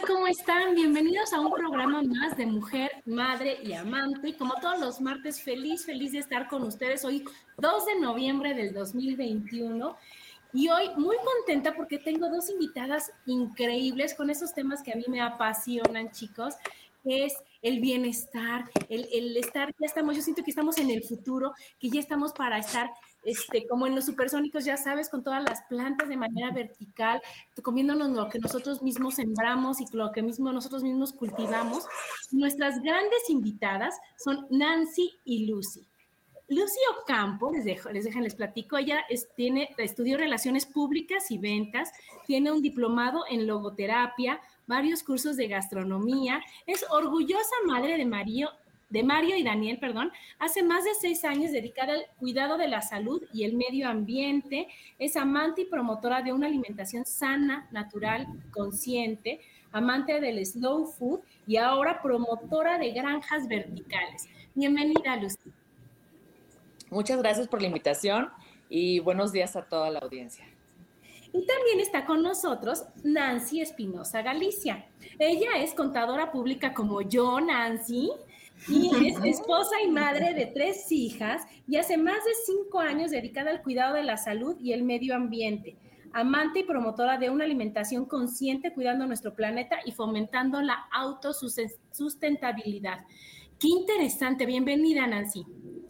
¿Cómo están? Bienvenidos a un programa más de Mujer, Madre y Amante. Como todos los martes, feliz, feliz de estar con ustedes hoy, 2 de noviembre del 2021. Y hoy muy contenta porque tengo dos invitadas increíbles con esos temas que a mí me apasionan, chicos, que es el bienestar, el, el estar, ya estamos, yo siento que estamos en el futuro, que ya estamos para estar este, como en los supersónicos, ya sabes, con todas las plantas de manera vertical, comiéndonos lo que nosotros mismos sembramos y lo que mismo nosotros mismos cultivamos. Nuestras grandes invitadas son Nancy y Lucy. Lucy Ocampo, les dejo, les dejan, les platico, ella tiene, estudió Relaciones Públicas y Ventas, tiene un diplomado en logoterapia, varios cursos de gastronomía, es orgullosa madre de Mario, de Mario y Daniel, perdón, hace más de seis años dedicada al cuidado de la salud y el medio ambiente, es amante y promotora de una alimentación sana, natural, consciente, amante del slow food y ahora promotora de granjas verticales. Bienvenida, Lucy. Muchas gracias por la invitación y buenos días a toda la audiencia. Y también está con nosotros Nancy Espinosa Galicia. Ella es contadora pública como yo, Nancy, y es esposa y madre de tres hijas y hace más de cinco años dedicada al cuidado de la salud y el medio ambiente. Amante y promotora de una alimentación consciente, cuidando nuestro planeta y fomentando la autosustentabilidad. Qué interesante. Bienvenida, Nancy.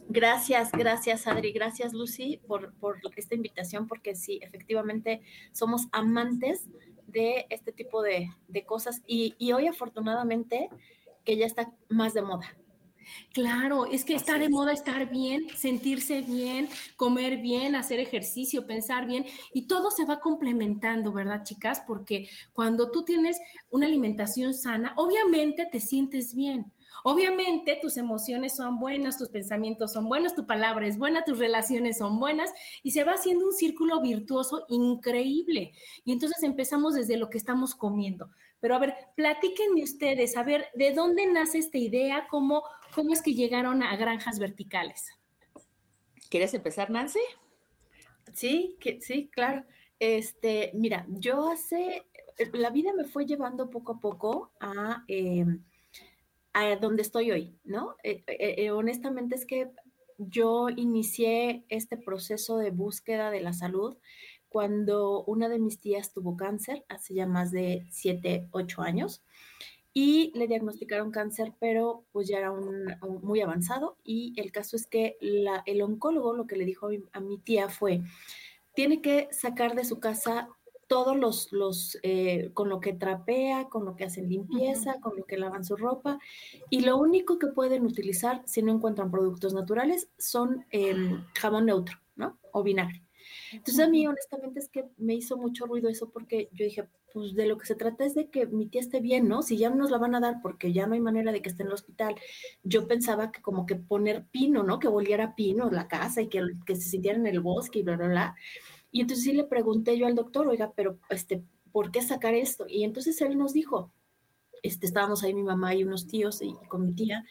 Gracias, gracias Adri, gracias Lucy por, por, esta invitación, porque sí, efectivamente somos amantes de este tipo de, de cosas y, y, hoy afortunadamente que ya está más de moda. Claro, es que está de moda estar bien, sentirse bien, comer bien, hacer ejercicio, pensar bien y todo se va complementando, ¿verdad, chicas? Porque cuando tú tienes una alimentación sana, obviamente te sientes bien. Obviamente tus emociones son buenas, tus pensamientos son buenos, tu palabra es buena, tus relaciones son buenas y se va haciendo un círculo virtuoso increíble. Y entonces empezamos desde lo que estamos comiendo. Pero a ver, platíquenme ustedes, a ver, ¿de dónde nace esta idea? ¿Cómo, cómo es que llegaron a granjas verticales? ¿Quieres empezar, Nancy? Sí, que, sí, claro. Este, mira, yo hace, la vida me fue llevando poco a poco a, eh, a donde estoy hoy, ¿no? Eh, eh, honestamente es que yo inicié este proceso de búsqueda de la salud cuando una de mis tías tuvo cáncer hace ya más de 7, 8 años y le diagnosticaron cáncer, pero pues ya era un, un muy avanzado y el caso es que la, el oncólogo lo que le dijo a mi, a mi, tía fue, tiene que sacar de su casa todos los, los eh, con lo que trapea, con lo que hacen limpieza, uh -huh. con lo que lavan su ropa, y lo único que pueden utilizar si no encuentran productos naturales son eh, jabón neutro, ¿no? O vinagre. Entonces a mí honestamente es que me hizo mucho ruido eso porque yo dije, pues de lo que se trata es de que mi tía esté bien, ¿no? Si ya nos la van a dar porque ya no hay manera de que esté en el hospital, yo pensaba que como que poner pino, ¿no? Que volviera pino la casa y que, se sintiera en el bosque y bla, bla, bla. Y entonces sí le pregunté yo al doctor, oiga, pero este, ¿por qué sacar esto? Y entonces él nos dijo, este, estábamos ahí mi mamá y unos tíos y con mi tía,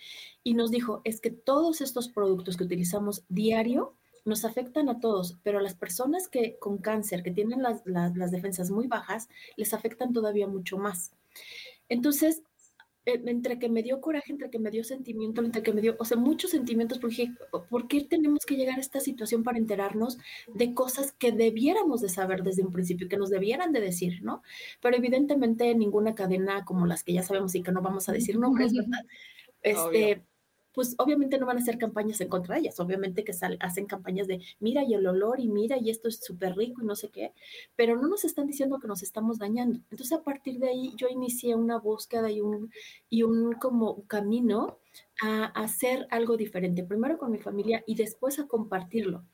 y nos dijo, es que todos estos productos que utilizamos diario, nos afectan a todos, pero a las personas que con cáncer, que tienen las, las, las defensas muy bajas, les afectan todavía mucho más. Entonces, eh, entre que me dio coraje, entre que me dio sentimiento, entre que me dio, o sea, muchos sentimientos, porque ¿por qué tenemos que llegar a esta situación para enterarnos de cosas que debiéramos de saber desde un principio, que nos debieran de decir, ¿no? Pero evidentemente ninguna cadena como las que ya sabemos y que no vamos a decir nombres, ¿verdad? Este, pues obviamente no van a hacer campañas en contra de ellas, obviamente que hacen campañas de mira y el olor y mira y esto es súper rico y no sé qué, pero no nos están diciendo que nos estamos dañando. Entonces a partir de ahí yo inicié una búsqueda y un, y un como camino a hacer algo diferente, primero con mi familia y después a compartirlo.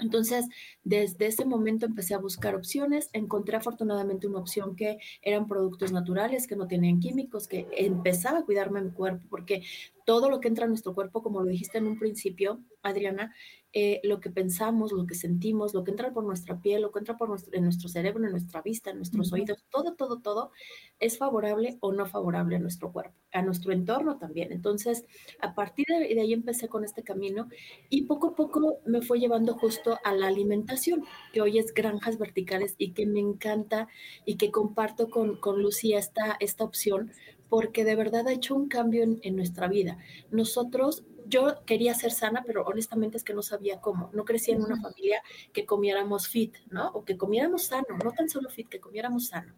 Entonces, desde ese momento empecé a buscar opciones, encontré afortunadamente una opción que eran productos naturales, que no tenían químicos, que empezaba a cuidarme mi cuerpo, porque todo lo que entra en nuestro cuerpo, como lo dijiste en un principio, Adriana, eh, lo que pensamos, lo que sentimos, lo que entra por nuestra piel, lo que entra por nuestro, en nuestro cerebro, en nuestra vista, en nuestros oídos, todo, todo, todo es favorable o no favorable a nuestro cuerpo, a nuestro entorno también. Entonces, a partir de, de ahí empecé con este camino y poco a poco me fue llevando justo a la alimentación, que hoy es granjas verticales y que me encanta y que comparto con, con Lucía esta, esta opción porque de verdad ha hecho un cambio en, en nuestra vida. Nosotros yo quería ser sana, pero honestamente es que no sabía cómo. No crecí en una familia que comiéramos fit, ¿no? O que comiéramos sano, no tan solo fit, que comiéramos sano.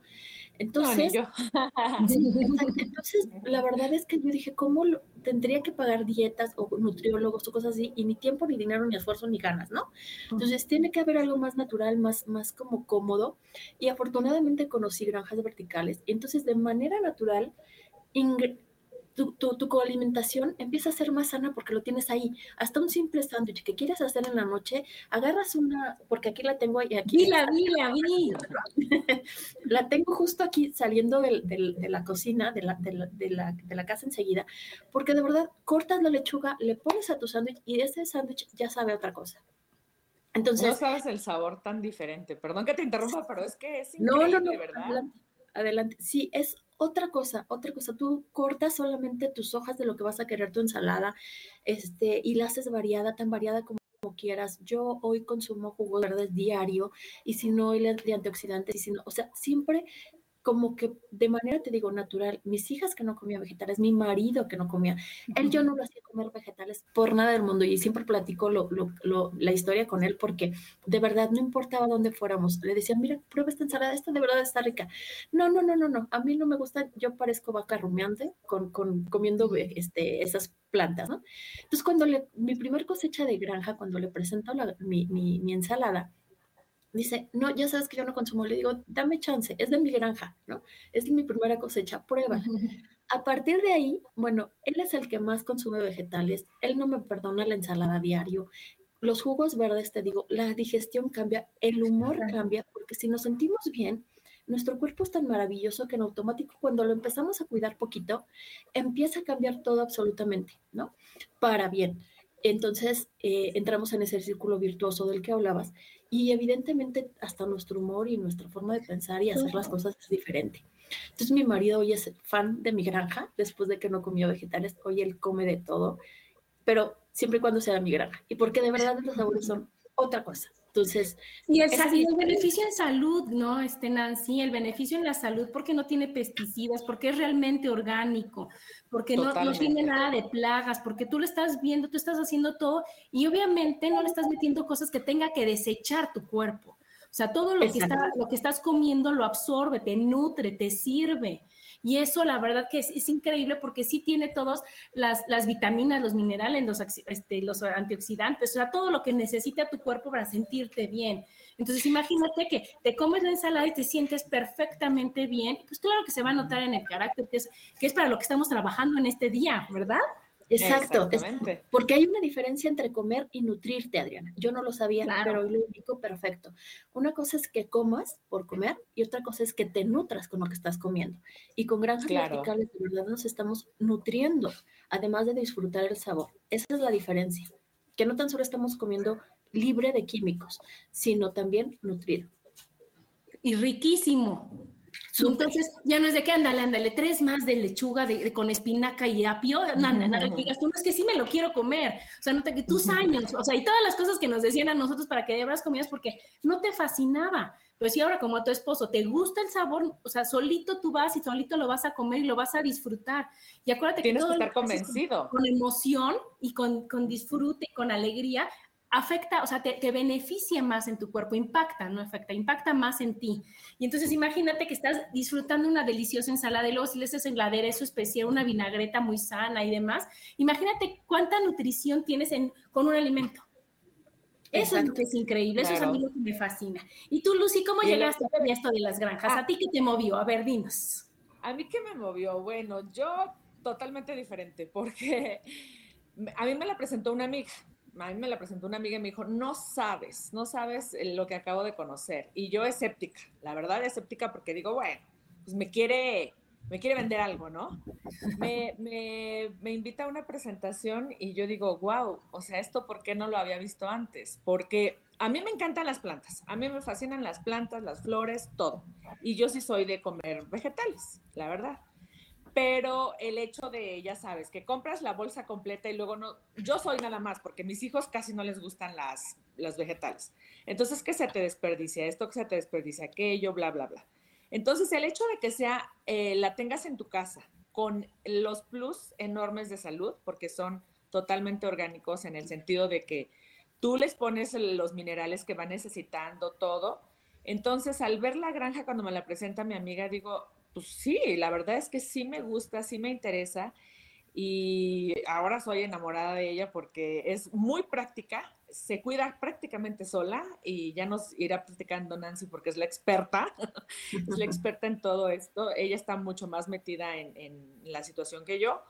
Entonces, entonces la verdad es que yo dije, ¿cómo tendría que pagar dietas o nutriólogos o cosas así? Y ni tiempo, ni dinero, ni esfuerzo, ni ganas, ¿no? Entonces tiene que haber algo más natural, más, más como cómodo. Y afortunadamente conocí granjas verticales. Entonces, de manera natural, tu, tu, tu, coalimentación empieza a ser más sana porque lo tienes ahí. Hasta un simple sándwich que quieres hacer en la noche, agarras una, porque aquí la tengo y aquí. la vi, la vi. la tengo justo aquí saliendo de, de la cocina, de la, de la, de, la, casa enseguida, porque de verdad cortas la lechuga, le pones a tu sándwich y ese sándwich ya sabe otra cosa. Entonces, no sabes el sabor tan diferente. Perdón que te interrumpa, pero es que es increíble, no, no, no, ¿verdad? Adelante, adelante. Sí, es otra cosa, otra cosa, tú cortas solamente tus hojas de lo que vas a querer tu ensalada, este, y la haces variada, tan variada como quieras. Yo hoy consumo jugos verdes diario y si no, el de antioxidantes, y si no, o sea, siempre como que de manera, te digo, natural, mis hijas que no comían vegetales, mi marido que no comía, él yo no lo hacía comer vegetales por nada del mundo y siempre platico lo, lo, la historia con él porque de verdad no importaba dónde fuéramos, le decían, mira, prueba esta ensalada, esta de verdad está rica. No, no, no, no, no, a mí no me gusta, yo parezco vaca rumiante con, con comiendo este, esas plantas, ¿no? Entonces, cuando le, mi primer cosecha de granja, cuando le presento mi, mi, mi ensalada, dice, no, ya sabes que yo no consumo, le digo, dame chance, es de mi granja, ¿no? Es de mi primera cosecha, prueba. A partir de ahí, bueno, él es el que más consume vegetales, él no me perdona la ensalada diario, los jugos verdes, te digo, la digestión cambia, el humor cambia, porque si nos sentimos bien, nuestro cuerpo es tan maravilloso que en automático cuando lo empezamos a cuidar poquito, empieza a cambiar todo absolutamente, ¿no? Para bien. Entonces, eh, entramos en ese círculo virtuoso del que hablabas y evidentemente hasta nuestro humor y nuestra forma de pensar y hacer las cosas es diferente. Entonces mi marido hoy es fan de mi granja, después de que no comió vegetales, hoy él come de todo, pero siempre y cuando sea de mi granja. Y porque de verdad los sabores son otra cosa. Entonces. Y el, beneficio en salud, ¿no? Este, Nancy, el beneficio en la salud porque no tiene pesticidas, porque es realmente orgánico, porque no, no, tiene nada de plagas, porque tú lo estás viendo, tú estás haciendo todo y obviamente no le estás metiendo cosas que tenga que desechar tu cuerpo. O sea, todo lo que, está, lo que estás comiendo lo absorbe, te nutre, te sirve. Y eso la verdad que es, increíble porque sí tiene todas las, vitaminas, los minerales, los, este, los antioxidantes, o sea, todo lo que necesita tu cuerpo para sentirte bien. Entonces imagínate que te comes la ensalada y te sientes perfectamente bien, pues claro que se va a notar en el carácter, que es, que es para lo que estamos trabajando en este día, ¿verdad? Exacto, porque hay una diferencia entre comer y nutrirte, Adriana. Yo no lo sabía, pero hoy lo indico perfecto. Una cosa es que comas por comer y otra cosa es que te nutras con lo que estás comiendo. Y con granjas verticales de verdad nos estamos nutriendo, además de disfrutar el sabor. Esa es la diferencia, que no tan solo estamos comiendo libre de químicos, sino también nutrido. Y riquísimo. Entonces, ya no es de que ándale, ándale, tres más de lechuga de, con espinaca y apio, nada, nada, digas tú, no es que sí me lo quiero comer, o sea, no te que tus años, o sea, y todas las cosas que nos decían a nosotros para que de verdad comías porque no te fascinaba. Pues si ahora como a tu esposo te gusta el sabor, o sea, solito tú vas y solito lo vas a comer y lo vas a disfrutar. Y acuérdate Tienes que todo que estar convencido. Con, emoción y con, con disfrute y con alegría, afecta, o sea, te, beneficia más en tu cuerpo, impacta, no afecta, impacta más en ti. Y entonces imagínate que estás disfrutando una deliciosa ensalada y luego si le haces en eso especial, una vinagreta muy sana y demás, imagínate cuánta nutrición tienes en, con un alimento. Eso es lo que es increíble, eso es a mí lo que me fascina. Y tú, Lucy, ¿cómo llegaste a esto de las granjas? ¿A ah. ti qué te movió? A ver, dinos. A mí qué me movió, bueno, yo totalmente diferente, porque a mí me la presentó una amiga a mí me la presentó una amiga y me dijo, no sabes, no sabes lo que acabo de conocer. Y yo escéptica, la verdad escéptica porque digo, bueno, pues me quiere, me quiere vender algo, ¿no? Me, me, invita a una presentación y yo digo, wow, o sea, esto por qué no lo había visto antes? Porque a mí me encantan las plantas, a mí me fascinan las plantas, las flores, todo. Y yo sí soy de comer vegetales, la verdad pero el hecho de, ya sabes, que compras la bolsa completa y luego no, yo soy nada más, porque mis hijos casi no les gustan las, las vegetales. Entonces, que se te desperdicia esto, que se te desperdicia aquello, bla, bla, bla. Entonces, el hecho de que sea, eh, la tengas en tu casa con los plus enormes de salud, porque son totalmente orgánicos en el sentido de que tú les pones los minerales que va necesitando, todo. Entonces, al ver la granja cuando me la presenta mi amiga, digo, pues sí, la verdad es que sí me gusta, sí me interesa y ahora soy enamorada de ella porque es muy práctica, se cuida prácticamente sola y ya nos irá platicando Nancy porque es la experta, es la experta en todo esto, ella está mucho más metida en, en, la situación que yo,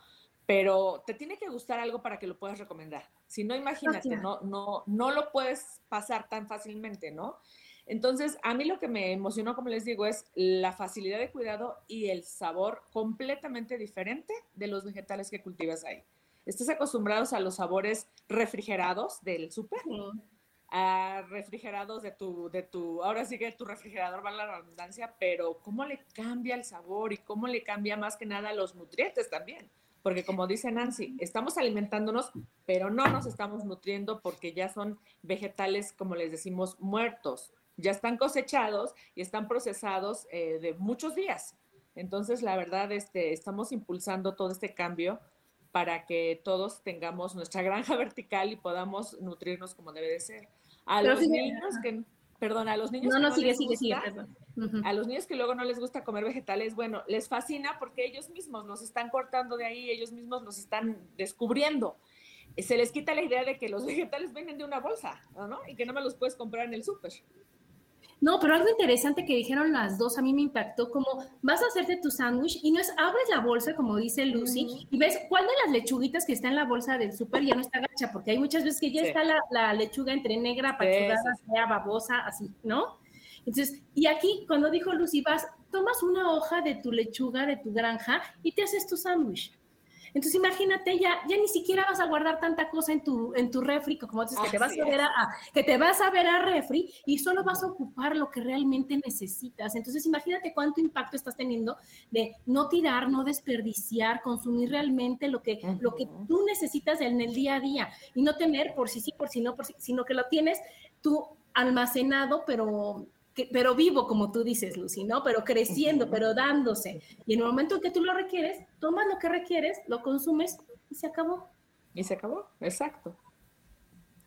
pero te tiene que gustar algo para que lo puedas recomendar, si no imagínate, no, no, no lo puedes pasar tan fácilmente, ¿no? Entonces, a mí lo que me emocionó, como les digo, es la facilidad de cuidado y el sabor completamente diferente de los vegetales que cultivas ahí. Estás acostumbrados a los sabores refrigerados del súper, a refrigerados de tu, de tu, ahora sí que tu refrigerador va a la redundancia, pero cómo le cambia el sabor y cómo le cambia más que nada los nutrientes también. Porque como dice Nancy, estamos alimentándonos, pero no nos estamos nutriendo porque ya son vegetales, como les decimos, muertos ya están cosechados y están procesados eh, de muchos días. Entonces, la verdad, este, estamos impulsando todo este cambio para que todos tengamos nuestra granja vertical y podamos nutrirnos como debe de ser. A los niños que, perdón, a los niños no, que no, sigue, les sigue, sigue, a los niños que luego no les gusta comer vegetales, bueno, les fascina porque ellos mismos nos están cortando de ahí, ellos mismos nos están descubriendo. Se les quita la idea de que los vegetales vienen de una bolsa, ¿no? Y que no me los puedes comprar en el súper. No, pero algo interesante que dijeron las dos a mí me impactó, como vas a hacerte tu sándwich y no es, abres la bolsa, como dice Lucy, y ves cuál de las lechuguitas que está en la bolsa del súper ya no está gacha, porque hay muchas veces que ya está la, lechuga entre negra, apachurrada, fea, babosa, así, ¿no? Entonces, y aquí cuando dijo Lucy, vas, tomas una hoja de tu lechuga, de tu granja, y te haces tu sándwich. Entonces imagínate, ya, ya ni siquiera vas a guardar tanta cosa en tu, en tu refri, como dices, que te, vas a ver a, que te vas a ver a refri y solo vas a ocupar lo que realmente necesitas. Entonces imagínate cuánto impacto estás teniendo de no tirar, no desperdiciar, consumir realmente lo que, lo que tú necesitas en el día a día. Y no tener por sí sí, por sí no, por sí, sino que lo tienes tú almacenado, pero pero vivo, como tú dices, Lucy, ¿no? Pero creciendo, pero dándose. Y en el momento en que tú lo requieres, tomas lo que requieres, lo consumes y se acabó. Y se acabó, exacto.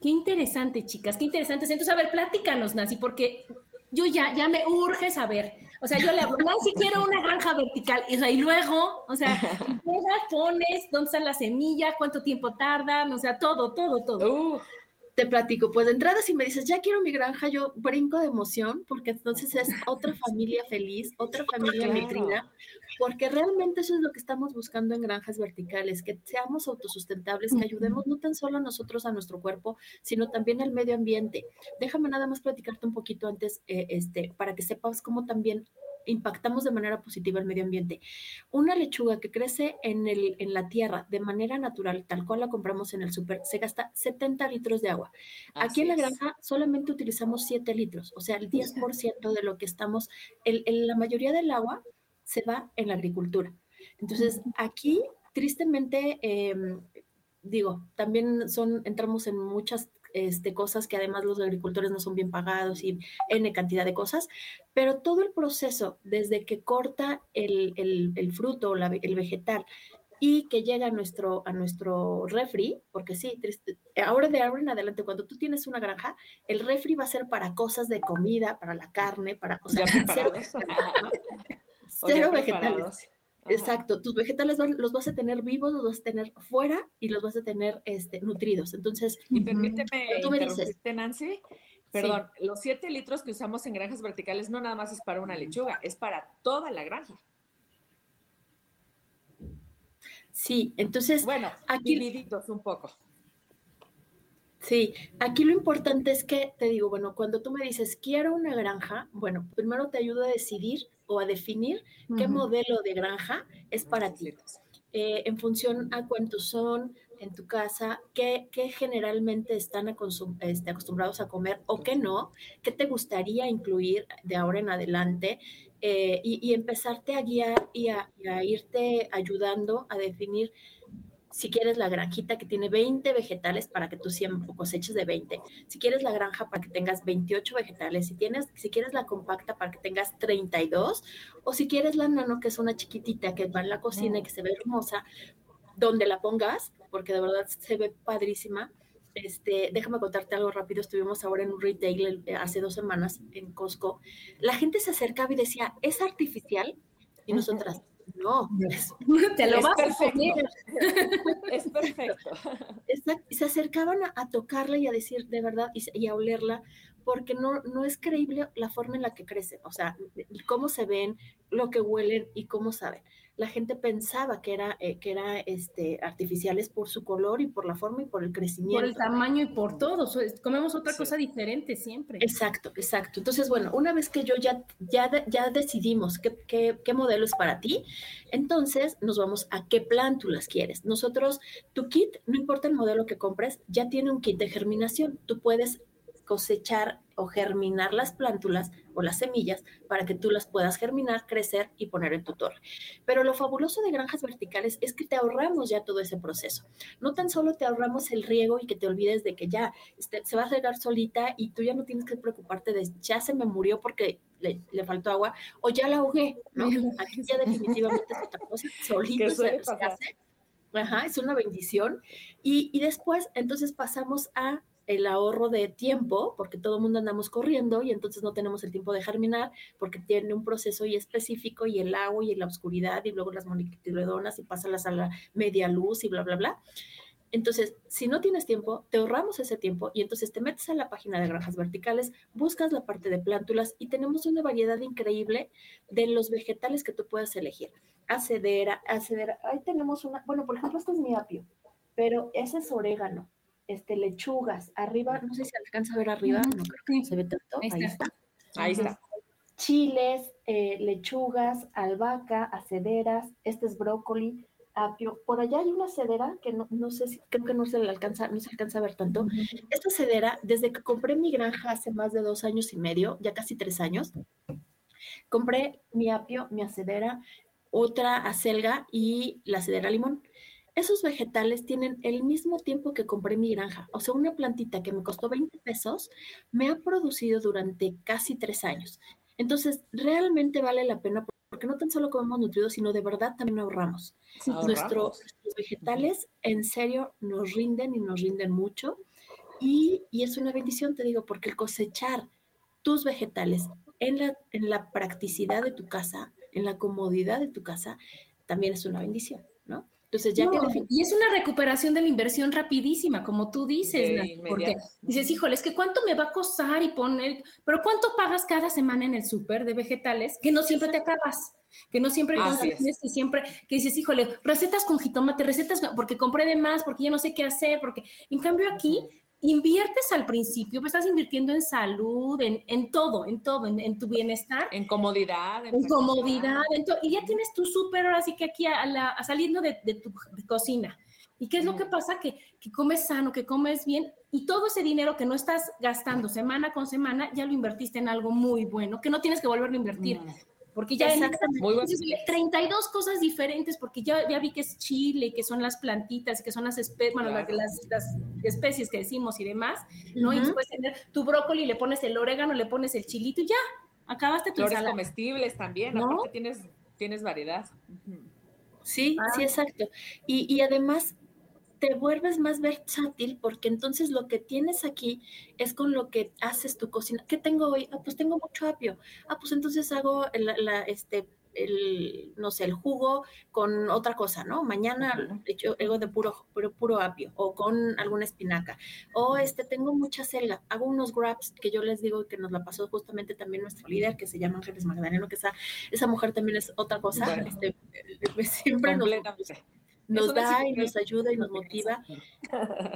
Qué interesante, chicas, qué interesante. Entonces, a ver, platícanos, Nancy, porque yo ya, ya me urge saber. O sea, yo le hablo, Nancy, quiero una granja vertical. Y, luego, o sea, pones, dónde está la semilla, cuánto tiempo tardan, o sea, todo, todo, todo te platico, pues de entrada si me dices, ya quiero mi granja, yo brinco de emoción, porque entonces es otra familia feliz, otra familia nutrida, porque realmente eso es lo que estamos buscando en granjas verticales, que seamos autosustentables, que ayudemos no tan solo a nosotros, a nuestro cuerpo, sino también al medio ambiente. Déjame nada más platicarte un poquito antes, eh, este, para que sepas cómo también impactamos de manera positiva el medio ambiente. Una lechuga que crece en, el, en la tierra de manera natural, tal cual la compramos en el súper, se gasta 70 litros de agua. Aquí en la granja solamente utilizamos 7 litros, o sea, el 10% de lo que estamos, el, la mayoría del agua se va en la agricultura. Entonces, aquí, tristemente, em, digo, también son, entramos en muchas este, cosas que además los agricultores no son bien pagados y N cantidad de cosas, pero todo el proceso, desde que corta el, el, fruto o el vegetal y que llega a nuestro, a nuestro refri, porque sí, ahora de ahora en adelante, cuando tú tienes una granja, el refri va a ser para cosas de comida, para la carne, para cosas cero, cero vegetales. Exacto, tus vegetales los vas a tener vivos, los vas a tener fuera y los vas a tener este, nutridos. Entonces, y permíteme tú me dices, Nancy, perdón, los siete litros que usamos en granjas verticales no nada más es para una lechuga, es para toda la granja. Sí, entonces, bueno, aquí divididos un poco. Sí, aquí lo importante es que te digo, bueno, cuando tú me dices quiero una granja, bueno, primero te ayudo a decidir o a definir qué modelo de granja es para ti. Eh, en función a cuántos son en tu casa, qué, generalmente están este, acostumbrados a comer o qué no, qué te gustaría incluir de ahora en adelante eh, y, empezarte a guiar y a irte ayudando a definir si quieres la granjita que tiene 20 vegetales para que tú siempre coseches de 20, si quieres la granja para que tengas 28 vegetales, si, tienes, si quieres la compacta para que tengas 32, o si quieres la nano, que es una chiquitita que va en la cocina y que se ve hermosa, donde la pongas, porque de verdad se ve padrísima. Este, déjame contarte algo rápido. Estuvimos ahora en un retail eh, hace dos semanas en Costco. La gente se acercaba y decía, ¿es artificial? Y nosotras, no, te lo vas a poner. Es perfecto. Se acercaban a, tocarla y a decir de verdad y, a olerla, porque no, no es creíble la forma en la que crecen, o sea, cómo se ven, lo que huelen y cómo saben la gente pensaba que era, eh, que era este, artificiales por su color y por la forma y por el crecimiento. Por el tamaño y por todo. Comemos otra cosa diferente siempre. Exacto, exacto. Entonces, bueno, una vez que yo ya, ya, ya decidimos qué, qué, qué modelo es para ti, entonces nos vamos a qué plántulas quieres. Nosotros, tu kit, no importa el modelo que compres, ya tiene un kit de germinación. Tú puedes cosechar o germinar las plántulas o las semillas para que tú las puedas germinar, crecer y poner en tu torre. Pero lo fabuloso de granjas verticales es que te ahorramos ya todo ese proceso. No tan solo te ahorramos el riego y que te olvides de que ya este, se va a regar solita y tú ya no tienes que preocuparte de ya se me murió porque le, faltó agua o ya la ahogué, ¿no? Aquí ya definitivamente es otra cosa, solito se, hace. Ajá, es una bendición. Y, y después, entonces pasamos a el ahorro de tiempo, porque todo el mundo andamos corriendo y entonces no tenemos el tiempo de germinar, porque tiene un proceso y específico y el agua y la oscuridad y luego las monocotiledonas y pásalas a la media luz y bla, bla, bla. Entonces, si no tienes tiempo, te ahorramos ese tiempo y entonces te metes a la página de granjas verticales, buscas la parte de plántulas y tenemos una variedad increíble de los vegetales que tú puedes elegir. Acedera, acedera. Ahí tenemos una, bueno, por ejemplo, este es mi apio, pero ese es orégano este, lechugas. Arriba, no sé si alcanza a ver arriba, no creo que se ve tanto. Ahí, está. Ahí está. Chiles, eh, lechugas, albahaca, acederas, este es brócoli, apio. Por allá hay una cedera que no, no, sé si, creo que no se le alcanza, no se alcanza a ver tanto. Esta cedera, desde que compré mi granja hace más de dos años y medio, ya casi tres años, compré mi apio, mi acedera, otra acelga y la cedera limón esos vegetales tienen el mismo tiempo que compré mi granja. O sea, una plantita que me costó 20 pesos me ha producido durante casi tres años. Entonces, realmente vale la pena porque no tan solo comemos nutridos, sino de verdad también ahorramos. nuestros vegetales en serio nos rinden y nos rinden mucho. Y, y, es una bendición, te digo, porque el cosechar tus vegetales en la, en la practicidad de tu casa, en la comodidad de tu casa, también es una bendición, ¿no? Y es una recuperación de la inversión rapidísima, como tú dices, porque dices, híjole, es que cuánto me va a costar y poner, pero cuánto pagas cada semana en el súper de vegetales que no siempre te acabas que no siempre tienes que siempre que dices, híjole, recetas con jitomate, recetas porque compré de más, porque ya no sé qué hacer, porque en cambio aquí inviertes al principio, pues estás invirtiendo en salud, en, en todo, en todo, en, tu bienestar. En comodidad. En, comodidad, y ya tienes tu súper ahora sí que aquí a la, saliendo de, tu cocina. ¿Y qué es lo que pasa? Que, que, comes sano, que comes bien y todo ese dinero que no estás gastando semana con semana, ya lo invertiste en algo muy bueno, que no tienes que volverlo a invertir. Porque ya Exactamente. 32 cosas diferentes, porque ya, ya vi que es chile, que son las plantitas, que son las especies, bueno, las, las, especies que decimos y demás, ¿no? Y puedes tener tu brócoli, le pones el orégano, le pones el chilito y ya, acabaste tu Flores comestibles también, ¿no? aparte tienes, tienes variedad. Sí, sí, ah. exacto. Y, y además te vuelves más versátil porque entonces lo que tienes aquí es con lo que haces tu cocina. ¿Qué tengo hoy? Ah, pues tengo mucho apio. Ah, pues entonces hago la, este, el, no sé, el jugo con otra cosa, ¿no? Mañana hecho algo de puro, puro, puro, apio o con alguna espinaca. O este, tengo mucha selga, hago unos grabs que yo les digo que nos la pasó justamente también nuestro líder, que se llama Ángeles Magdaleno, que esa, esa mujer también es otra cosa. Este, eh, siempre nos, nos da y nos ayuda y nos motiva.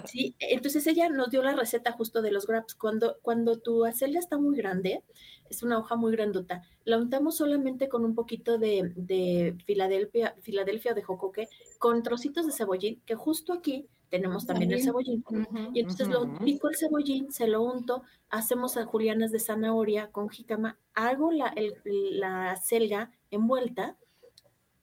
Sí, entonces ella nos dio la receta justo de los grabs. Cuando, cuando tu acelga está muy grande, es una hoja muy grandota, la untamos solamente con un poquito de, de Filadelfia, Filadelfia de jocoque, con trocitos de cebollín, que justo aquí tenemos también, el cebollín. y entonces lo pico el cebollín, se lo unto, hacemos a julianas de zanahoria con jicama, hago la, el, la selga envuelta,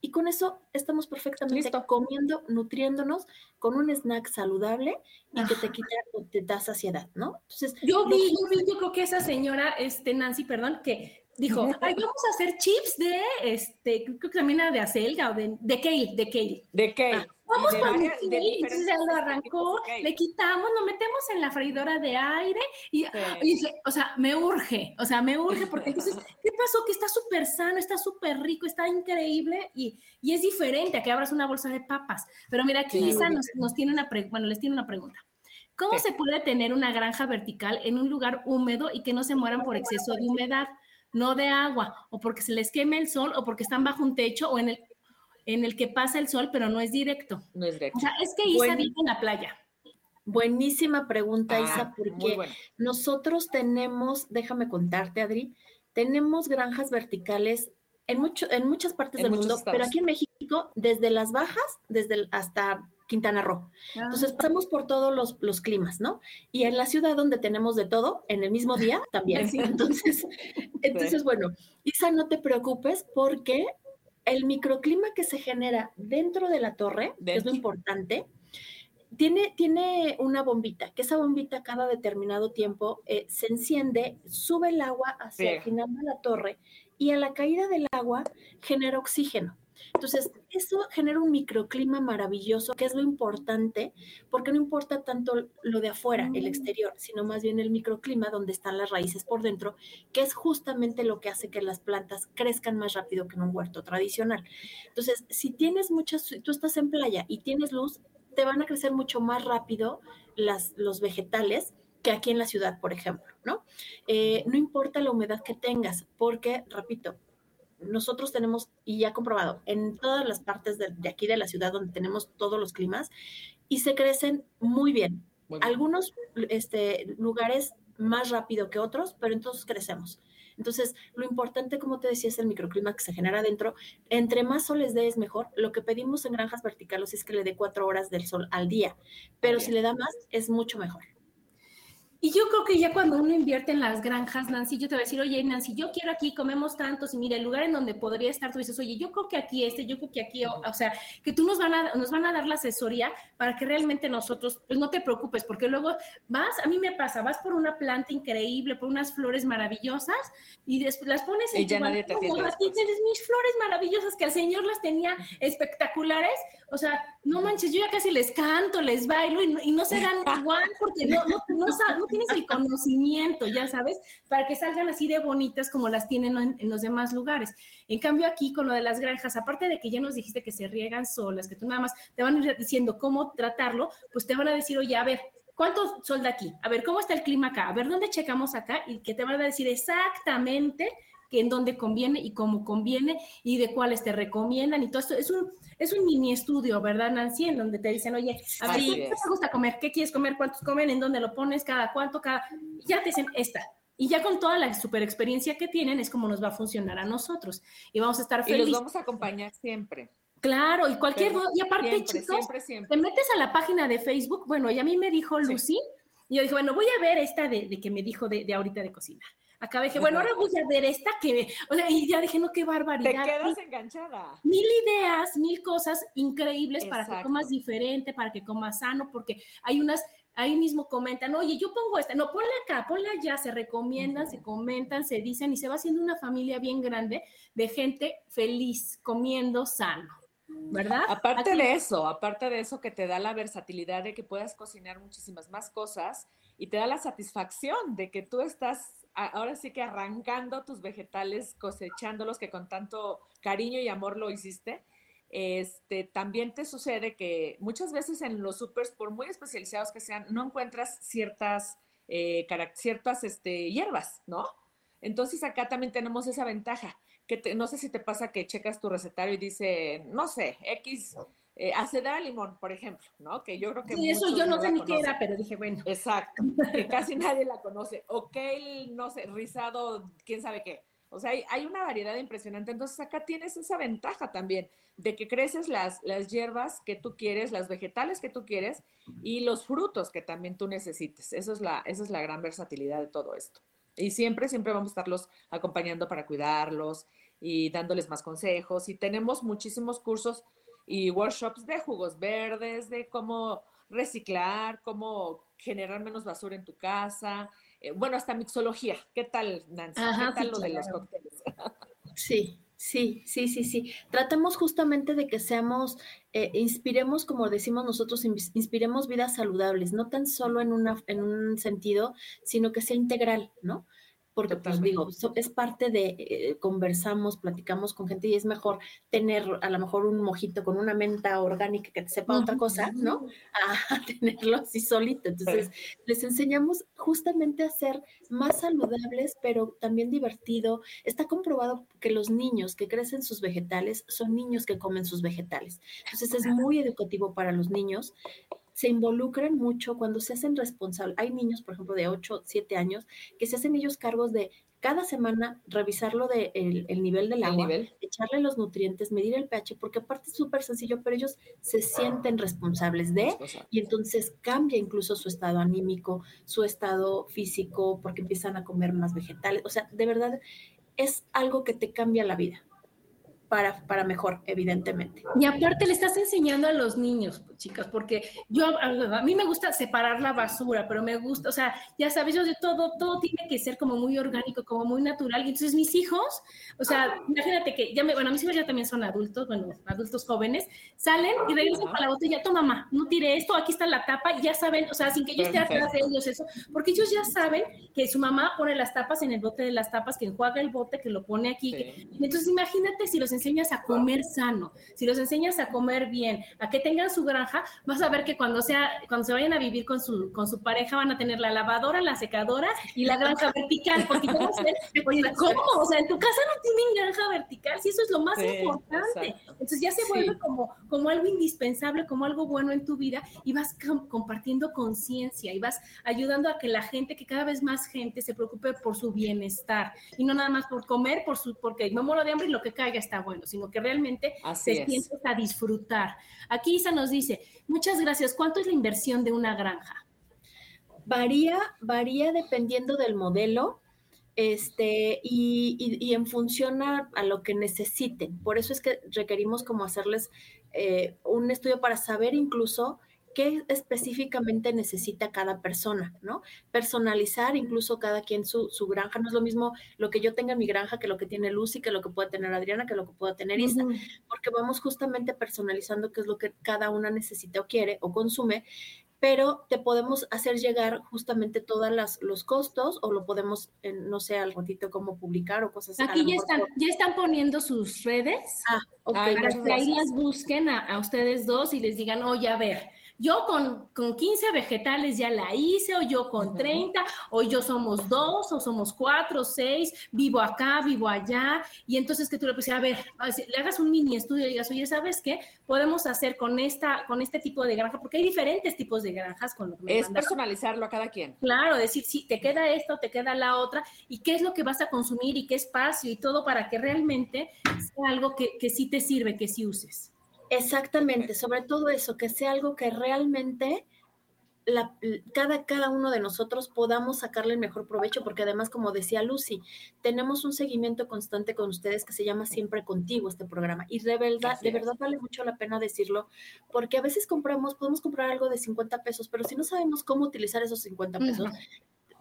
y con eso estamos perfectamente comiendo, nutriéndonos con un snack saludable y que te quita o te da saciedad, ¿no? Entonces, yo vi, yo vi, yo creo que esa señora, este, Nancy, perdón, que dijo, Ay, vamos a hacer chips de, este, creo que también era de acelga o de, de kale, de kale. De kale. Ah, vamos con el entonces ya lo arrancó, le quitamos, lo metemos en la freidora de aire y, dice, o sea, me urge, o sea, me urge porque entonces, ¿qué pasó? Que está súper sano, está súper rico, está increíble y, y, es diferente a que abras una bolsa de papas. Pero mira, aquí Isa nos, nos, tiene una, bueno, les tiene una pregunta. ¿Cómo se puede tener una granja vertical en un lugar húmedo y que no se mueran por exceso de humedad? no de agua, o porque se les queme el sol, o porque están bajo un techo, o en el, en el que pasa el sol, pero no es directo. No es directo. O sea, es que Isa vive en la playa. Buenísima pregunta, Isa, ah, porque nosotros tenemos, déjame contarte, Adri, tenemos granjas verticales en, mucho, en muchas partes del mundo, pero aquí en México, desde las bajas, desde hasta Quintana Roo. Ah. Entonces pasamos por todos los, los, climas, ¿no? Y en la ciudad donde tenemos de todo, en el mismo día también. Entonces, entonces bueno, Isa, no te preocupes porque el microclima que se genera dentro de la torre, que es lo importante, tiene, tiene, una bombita, que esa bombita cada determinado tiempo eh, se enciende, sube el agua hacia el final de la torre y a la caída del agua genera oxígeno. Entonces, eso genera un microclima maravilloso, que es lo importante, porque no importa tanto lo de afuera, el mm. exterior, sino más bien el microclima donde están las raíces por dentro, que es justamente lo que hace que las plantas crezcan más rápido que en un huerto tradicional. Entonces, si tienes muchas, si tú estás en playa y tienes luz, te van a crecer mucho más rápido las, los vegetales que aquí en la ciudad, por ejemplo, ¿no? Eh, no importa la humedad que tengas, porque, repito, nosotros tenemos, y ya comprobado, en todas las partes de, aquí de la ciudad donde tenemos todos los climas, y se crecen muy bien. Algunos este, lugares más rápido que otros, pero entonces crecemos. Entonces, lo importante, como te decía, es el microclima que se genera dentro. Entre más sol les dé es mejor. Lo que pedimos en granjas verticales es que le dé cuatro horas del sol al día, pero si le da más, es mucho mejor. Y yo creo que ya cuando uno invierte en las granjas, Nancy, yo te voy a decir, oye, Nancy, yo quiero aquí, comemos tantos, y mira, el lugar en donde podría estar, tú dices, oye, yo creo que aquí este, yo creo que aquí, o, sea, que tú nos van, a, nos van a dar la asesoría para que realmente nosotros, pues no te preocupes, porque luego vas, a mí me pasa, vas por una planta increíble, por unas flores maravillosas, y después las pones en y ya nadie te tienes mis flores maravillosas que el Señor las tenía espectaculares, o sea, no manches, yo ya casi les canto, les bailo, y no, se dan igual, porque no, no, no, no tienes el conocimiento, ya sabes, para que salgan así de bonitas como las tienen en, los demás lugares. En cambio, aquí con lo de las granjas, aparte de que ya nos dijiste que se riegan solas, que tú nada más te van a ir diciendo cómo tratarlo, pues te van a decir, oye, a ver, ¿cuánto sol de aquí? A ver, ¿cómo está el clima acá? A ver, ¿dónde checamos acá? Y que te van a decir exactamente en dónde conviene y cómo conviene y de cuáles te recomiendan y todo esto. Es un, es un mini estudio, ¿verdad, Nancy? En donde te dicen, oye, a ver, ¿qué te gusta comer? ¿Qué quieres comer? ¿Cuántos comen? ¿En dónde lo pones? ¿Cada cuánto? Cada... ya te dicen, esta. Y ya con toda la super experiencia que tienen, es como nos va a funcionar a nosotros. Y vamos a estar felices. Y los vamos a acompañar siempre. Claro, y cualquier y aparte, chicos, te metes a la página de Facebook, bueno, y a mí me dijo Lucy, y yo dije, bueno, voy a ver esta de, que me dijo de, de, ahorita de cocina. Acá dije, bueno, ahora voy a ver esta que, o sea, y ya dije, no, qué barbaridad. Te quedas enganchada. Mil ideas, mil cosas increíbles para que comas diferente, para que comas sano, porque hay unas, ahí mismo comentan, oye, yo pongo esta, no, ponla acá, ponla allá, se recomiendan, se comentan, se dicen, y se va haciendo una familia bien grande de gente feliz, comiendo sano. ¿verdad? Aparte de eso, aparte de eso que te da la versatilidad de que puedas cocinar muchísimas más cosas y te da la satisfacción de que tú estás ahora sí que arrancando tus vegetales, cosechándolos que con tanto cariño y amor lo hiciste. Este, también te sucede que muchas veces en los supers, por muy especializados que sean, no encuentras ciertas, eh, ciertas este, hierbas, ¿no? Entonces acá también tenemos esa ventaja que no sé si te pasa que checas tu recetario y dice, no sé, X, eh, acedera limón, por ejemplo, ¿no? Que yo creo que... Sí, eso yo no, sé ni qué era, pero dije, bueno. Exacto, que casi nadie la conoce. O kale, no sé, rizado, quién sabe qué. O sea, hay, hay, una variedad impresionante. Entonces acá tienes esa ventaja también de que creces las, las hierbas que tú quieres, las vegetales que tú quieres y los frutos que también tú necesites. Eso es la, esa es la gran versatilidad de todo esto. Y siempre, siempre vamos a estarlos acompañando para cuidarlos y dándoles más consejos. Y tenemos muchísimos cursos y workshops de jugos verdes, de cómo reciclar, cómo generar menos basura en tu casa. Eh, bueno, hasta mixología. ¿Qué tal, Nancy? ¿Qué tal lo de los cócteles? sí, Sí, sí, sí, sí. Tratemos justamente de que seamos, eh, inspiremos, como decimos nosotros, inspiremos vidas saludables, no tan solo en, una, en un sentido, sino que sea integral, ¿no? Porque pues digo, es parte de, eh, conversamos, platicamos con gente y es mejor tener a lo mejor un mojito con una menta orgánica que te sepa otra cosa, ¿no? A tenerlo así solito. Entonces, les enseñamos justamente a ser más saludables, pero también divertido. Está comprobado que los niños que crecen sus vegetales son niños que comen sus vegetales. Entonces, es muy educativo para los niños se involucran mucho cuando se hacen responsables. Hay niños, por ejemplo, de 8, 7 años, que se hacen ellos cargos de cada semana revisarlo de el, nivel del agua, echarle los nutrientes, medir el pH, porque aparte es súper sencillo, pero ellos se sienten responsables de, y entonces cambia incluso su estado anímico, su estado físico, porque empiezan a comer más vegetales. O sea, de verdad es algo que te cambia la vida para, para mejor, evidentemente. Y aparte le estás enseñando a los niños, chicas, porque yo, a, mí me gusta separar la basura, pero me gusta, o sea, ya sabes, yo de todo, todo tiene que ser como muy orgánico, como muy natural. Y entonces mis hijos, o sea, imagínate que ya me, bueno, mis hijos ya también son adultos, bueno, adultos jóvenes, salen y regresan con la botella, toma mamá, no tire esto, aquí está la tapa, y ya saben, o sea, sin que yo esté atrás de ellos eso, porque ellos ya saben que su mamá pone las tapas en el bote de las tapas, que enjuaga el bote, que lo pone aquí. entonces imagínate si los enseñas a comer sano, si los enseñas a comer bien, a que tengan su granja, vas a ver que cuando sea, cuando se vayan a vivir con su, con su pareja van a tener la lavadora, la secadora y la granja vertical, porque ¿cómo? O sea, en tu casa no tienen granja vertical, si eso es lo más importante. Entonces ya se vuelve como, como algo indispensable, como algo bueno en tu vida y vas compartiendo conciencia y vas ayudando a que la gente, que cada vez más gente se preocupe por su bienestar y no nada más por comer, por su, porque me muero de hambre y lo que caiga está bueno, sino que realmente se sientes a disfrutar. Aquí Isa nos dice, muchas gracias, ¿cuánto es la inversión de una granja? Varía, varía dependiendo del modelo este, y, en función a, lo que necesiten. Por eso es que requerimos como hacerles eh, un estudio para saber incluso qué específicamente necesita cada persona, ¿no? Personalizar incluso cada quien su, granja. No es lo mismo lo que yo tenga en mi granja que lo que tiene Lucy, que lo que pueda tener Adriana, que lo que pueda tener Isa, porque vamos justamente personalizando qué es lo que cada una necesita o quiere o consume pero te podemos hacer llegar justamente todos los costos o lo podemos, no sé, al ratito cómo publicar o cosas así. Aquí ya están, ya están poniendo sus redes ah, para que ahí las busquen a, a, ustedes dos y les digan, oye, a ver, yo con, con 15 vegetales ya la hice, o yo con 30, o yo somos dos, o somos cuatro, seis, vivo acá, vivo allá, y entonces que tú le puedes a ver, le hagas un mini estudio y digas, oye, ¿sabes qué? Podemos hacer con, esta, con este tipo de granja, porque hay diferentes tipos de granjas con lo que me Es personalizarlo a cada quien. Claro, decir, si te queda esta o te queda la otra, y qué es lo que vas a consumir y qué espacio y todo para que realmente sea algo que, que sí te sirve, que sí uses. Exactamente, sobre todo eso, que sea algo que realmente la, cada, cada uno de nosotros podamos sacarle el mejor provecho, porque además, como decía Lucy, tenemos un seguimiento constante con ustedes que se llama Siempre Contigo este programa. Y de verdad, de verdad vale mucho la pena decirlo, porque a veces compramos, podemos comprar algo de 50 pesos, pero si no sabemos cómo utilizar esos 50 pesos,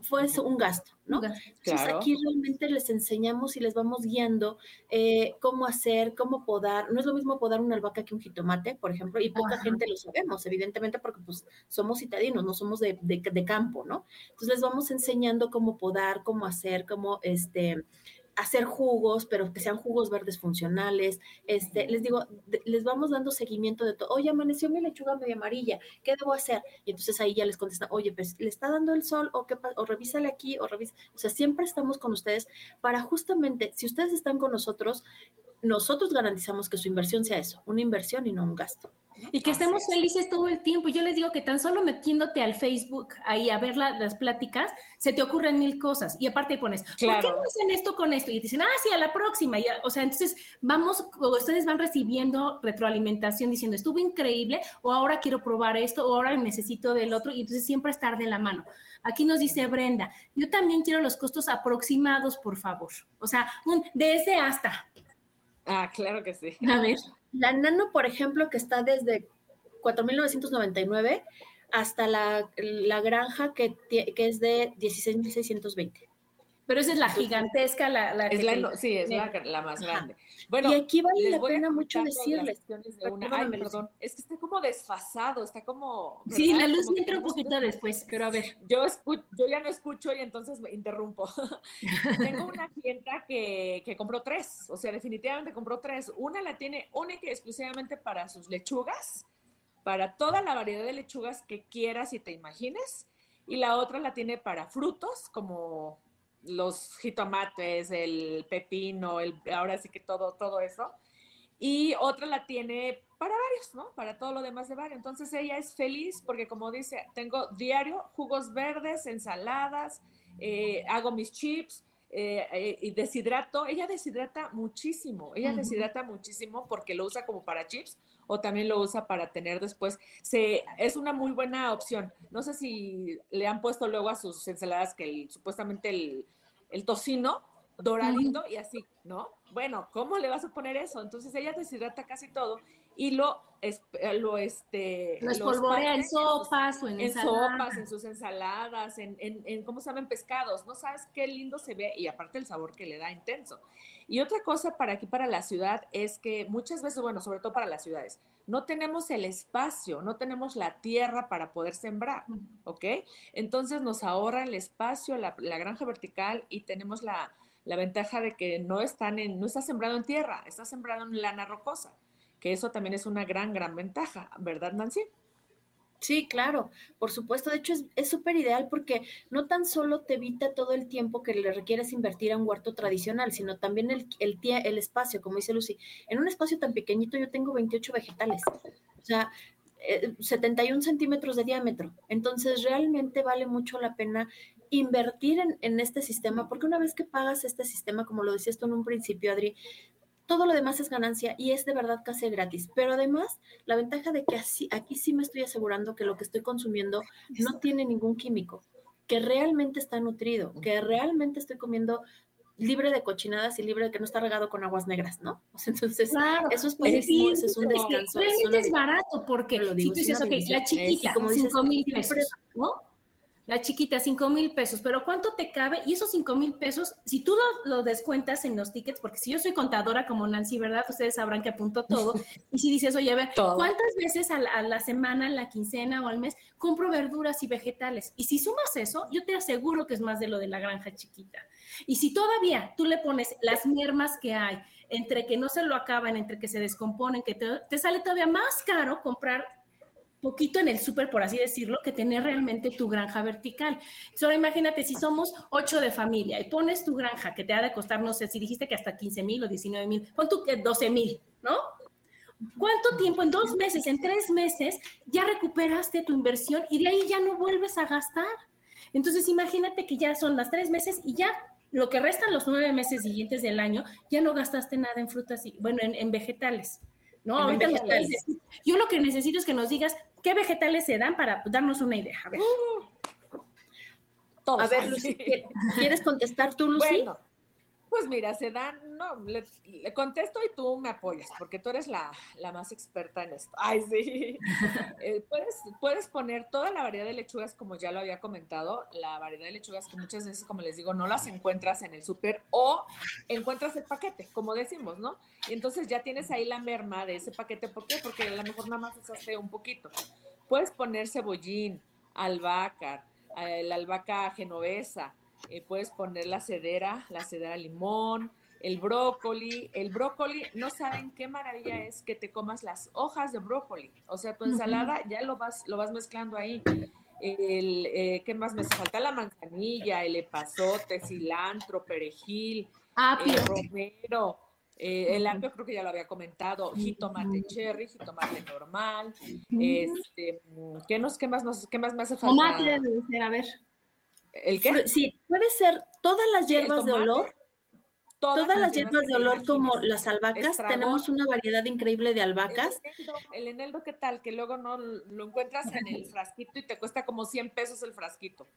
fue un gasto, ¿no? Entonces aquí realmente les enseñamos y les vamos guiando eh, cómo hacer, cómo podar. No es lo mismo podar una albahaca que un jitomate, por ejemplo, y poca gente lo sabemos, evidentemente, porque pues somos citadinos, no somos de, de, de campo, ¿no? Entonces les vamos enseñando cómo podar, cómo hacer, cómo este hacer jugos, pero que sean jugos verdes funcionales. Este, les digo, les vamos dando seguimiento de todo. Oye, amaneció mi lechuga medio amarilla, ¿qué debo hacer? Y entonces ahí ya les contestan, oye, pues le está dando el sol o qué o revísale aquí o revisa. O sea, siempre estamos con ustedes para justamente, si ustedes están con nosotros, nosotros garantizamos que su inversión sea eso, una inversión y no un gasto. Y que estemos felices todo el tiempo. Yo les digo que tan solo metiéndote al Facebook ahí a ver las pláticas, se te ocurren mil cosas. Y aparte pones, ¿por qué no hacen esto con esto? Y dicen, ah, sí, a la próxima. o sea, entonces vamos, ustedes van recibiendo retroalimentación diciendo, estuvo increíble, o ahora quiero probar esto, o ahora necesito del otro. Y entonces siempre estar de la mano. Aquí nos dice Brenda, yo también quiero los costos aproximados, por favor. O sea, un desde hasta. Ah, claro que sí. A ver. La Nano, por ejemplo, que está desde 4.999 hasta la, la granja que, que es de 16.620. Pero esa es la gigantesca, la, la es la, Sí, es la, la, más grande. Bueno, y aquí vale la pena mucho decirles. De una, ay, perdón, es que está como desfasado, está como. Sí, la luz me entra un poquito después, pero a ver. Yo, escucho, yo ya no escucho y entonces me interrumpo. Tengo una clienta que, que compró tres, o sea, definitivamente compró tres. Una la tiene única y exclusivamente para sus lechugas, para toda la variedad de lechugas que quieras y te imagines. Y la otra la tiene para frutos, como los jitomates, el pepino, el, ahora sí que todo, todo eso. Y otra la tiene para varios, ¿no? Para todo lo demás de varios. Entonces ella es feliz porque como dice, tengo diario jugos verdes, ensaladas, eh, hago mis chips, eh, eh, y deshidrato, ella deshidrata muchísimo, ella deshidrata muchísimo porque lo usa como para chips o también lo usa para tener después. Se, es una muy buena opción. No sé si le han puesto luego a sus ensaladas que supuestamente el, el tocino doradito y así, ¿no? Bueno, ¿cómo le vas a poner eso? Entonces ella deshidrata casi todo y lo, eh, lo este... Lo espolvorea en sopas o en, en sopas, en sus ensaladas, en, en, en, ¿cómo se llaman? Pescados. No sabes qué lindo se ve y aparte el sabor que le da intenso. Y otra cosa para aquí, para la ciudad, es que muchas veces, bueno, sobre todo para las ciudades, no tenemos el espacio, no tenemos la tierra para poder sembrar, ¿ok? Entonces nos ahorra el espacio, la, granja vertical y tenemos la, la, ventaja de que no, están en, no está sembrado en tierra, está sembrado en lana rocosa, que eso también es una gran, gran ventaja, ¿verdad, Nancy? Sí, claro, por supuesto. De hecho, es súper ideal porque no tan solo te evita todo el tiempo que le requieres invertir a un huerto tradicional, sino también el, el, el espacio, como dice Lucy. En un espacio tan pequeñito yo tengo 28 vegetales, o sea, 71 eh, centímetros de diámetro. Entonces, realmente vale mucho la pena invertir en, en, este sistema, porque una vez que pagas este sistema, como lo decías tú en un principio, Adri, todo lo demás es ganancia y es de verdad casi gratis. Pero además, la ventaja de que así, aquí sí me estoy asegurando que lo que estoy consumiendo no tiene ningún químico, que realmente está nutrido, que realmente estoy comiendo libre de cochinadas y libre de que no está regado con aguas negras, ¿no? entonces, eso es buenísimo, eso es un descanso. Realmente es, barato porque lo digo, si tú dices, la chiquita, como cinco mil pesos, ¿no? La chiquita, 5 mil pesos, pero ¿cuánto te cabe? Y esos 5 mil pesos, si tú lo, descuentas en los tickets, porque si yo soy contadora como Nancy, ¿verdad? Ustedes sabrán que apunto todo. Y si dices, oye, a ver, ¿cuántas veces a la, semana, la quincena o al mes compro verduras y vegetales? Y si sumas eso, yo te aseguro que es más de lo de la granja chiquita. Y si todavía tú le pones las mermas que hay, entre que no se lo acaban, entre que se descomponen, que te, te sale todavía más caro comprar poquito en el súper, por así decirlo, que tener realmente tu granja vertical. Solo imagínate si somos ocho de familia y pones tu granja que te ha de costar, no sé, si dijiste que hasta 15 mil o 19 mil, pon tú que 12 mil, ¿no? ¿Cuánto tiempo? En dos meses, en tres meses, ya recuperaste tu inversión y de ahí ya no vuelves a gastar. Entonces, imagínate que ya son las tres meses y ya lo que restan los nueve meses siguientes del año, ya no gastaste nada en frutas y, bueno, en, vegetales. ¿No? yo lo que necesito es que nos digas qué vegetales se dan para darnos una idea. A ver. a ver, Lucy, ¿quieres contestar tú, Lucy? Bueno, pues mira, se dan, no, le, contesto y tú me apoyas, porque tú eres la, más experta en esto. Ay, sí. Eh, puedes, puedes poner toda la variedad de lechugas, como ya lo había comentado, la variedad de lechugas que muchas veces, como les digo, no las encuentras en el súper o encuentras el paquete, como decimos, ¿no? Y entonces ya tienes ahí la merma de ese paquete. ¿Por qué? Porque a lo mejor nada más usaste un poquito. Puedes poner cebollín, albahaca, eh, la albahaca genovesa, eh, puedes poner la cedera, la cedera limón, el brócoli. El brócoli, no saben qué maravilla es que te comas las hojas de brócoli. O sea, tu ensalada ya lo vas, lo vas mezclando ahí. El, eh, ¿Qué más me falta? La manzanilla, el epazote, cilantro, perejil, apio. romero. Eh, el apio creo que ya lo había comentado, jitomate cherry, jitomate normal, este, ¿qué, nos, qué, más nos, ¿qué más me hace falta? Tomate a ver. ¿El qué? Sí, puede ser todas las hierbas de olor. Todas, las hierbas de olor como las albahacas, tenemos una variedad increíble de albahacas. El eneldo, ¿qué tal? Que luego no lo encuentras en el frasquito y te cuesta como 100 pesos el frasquito.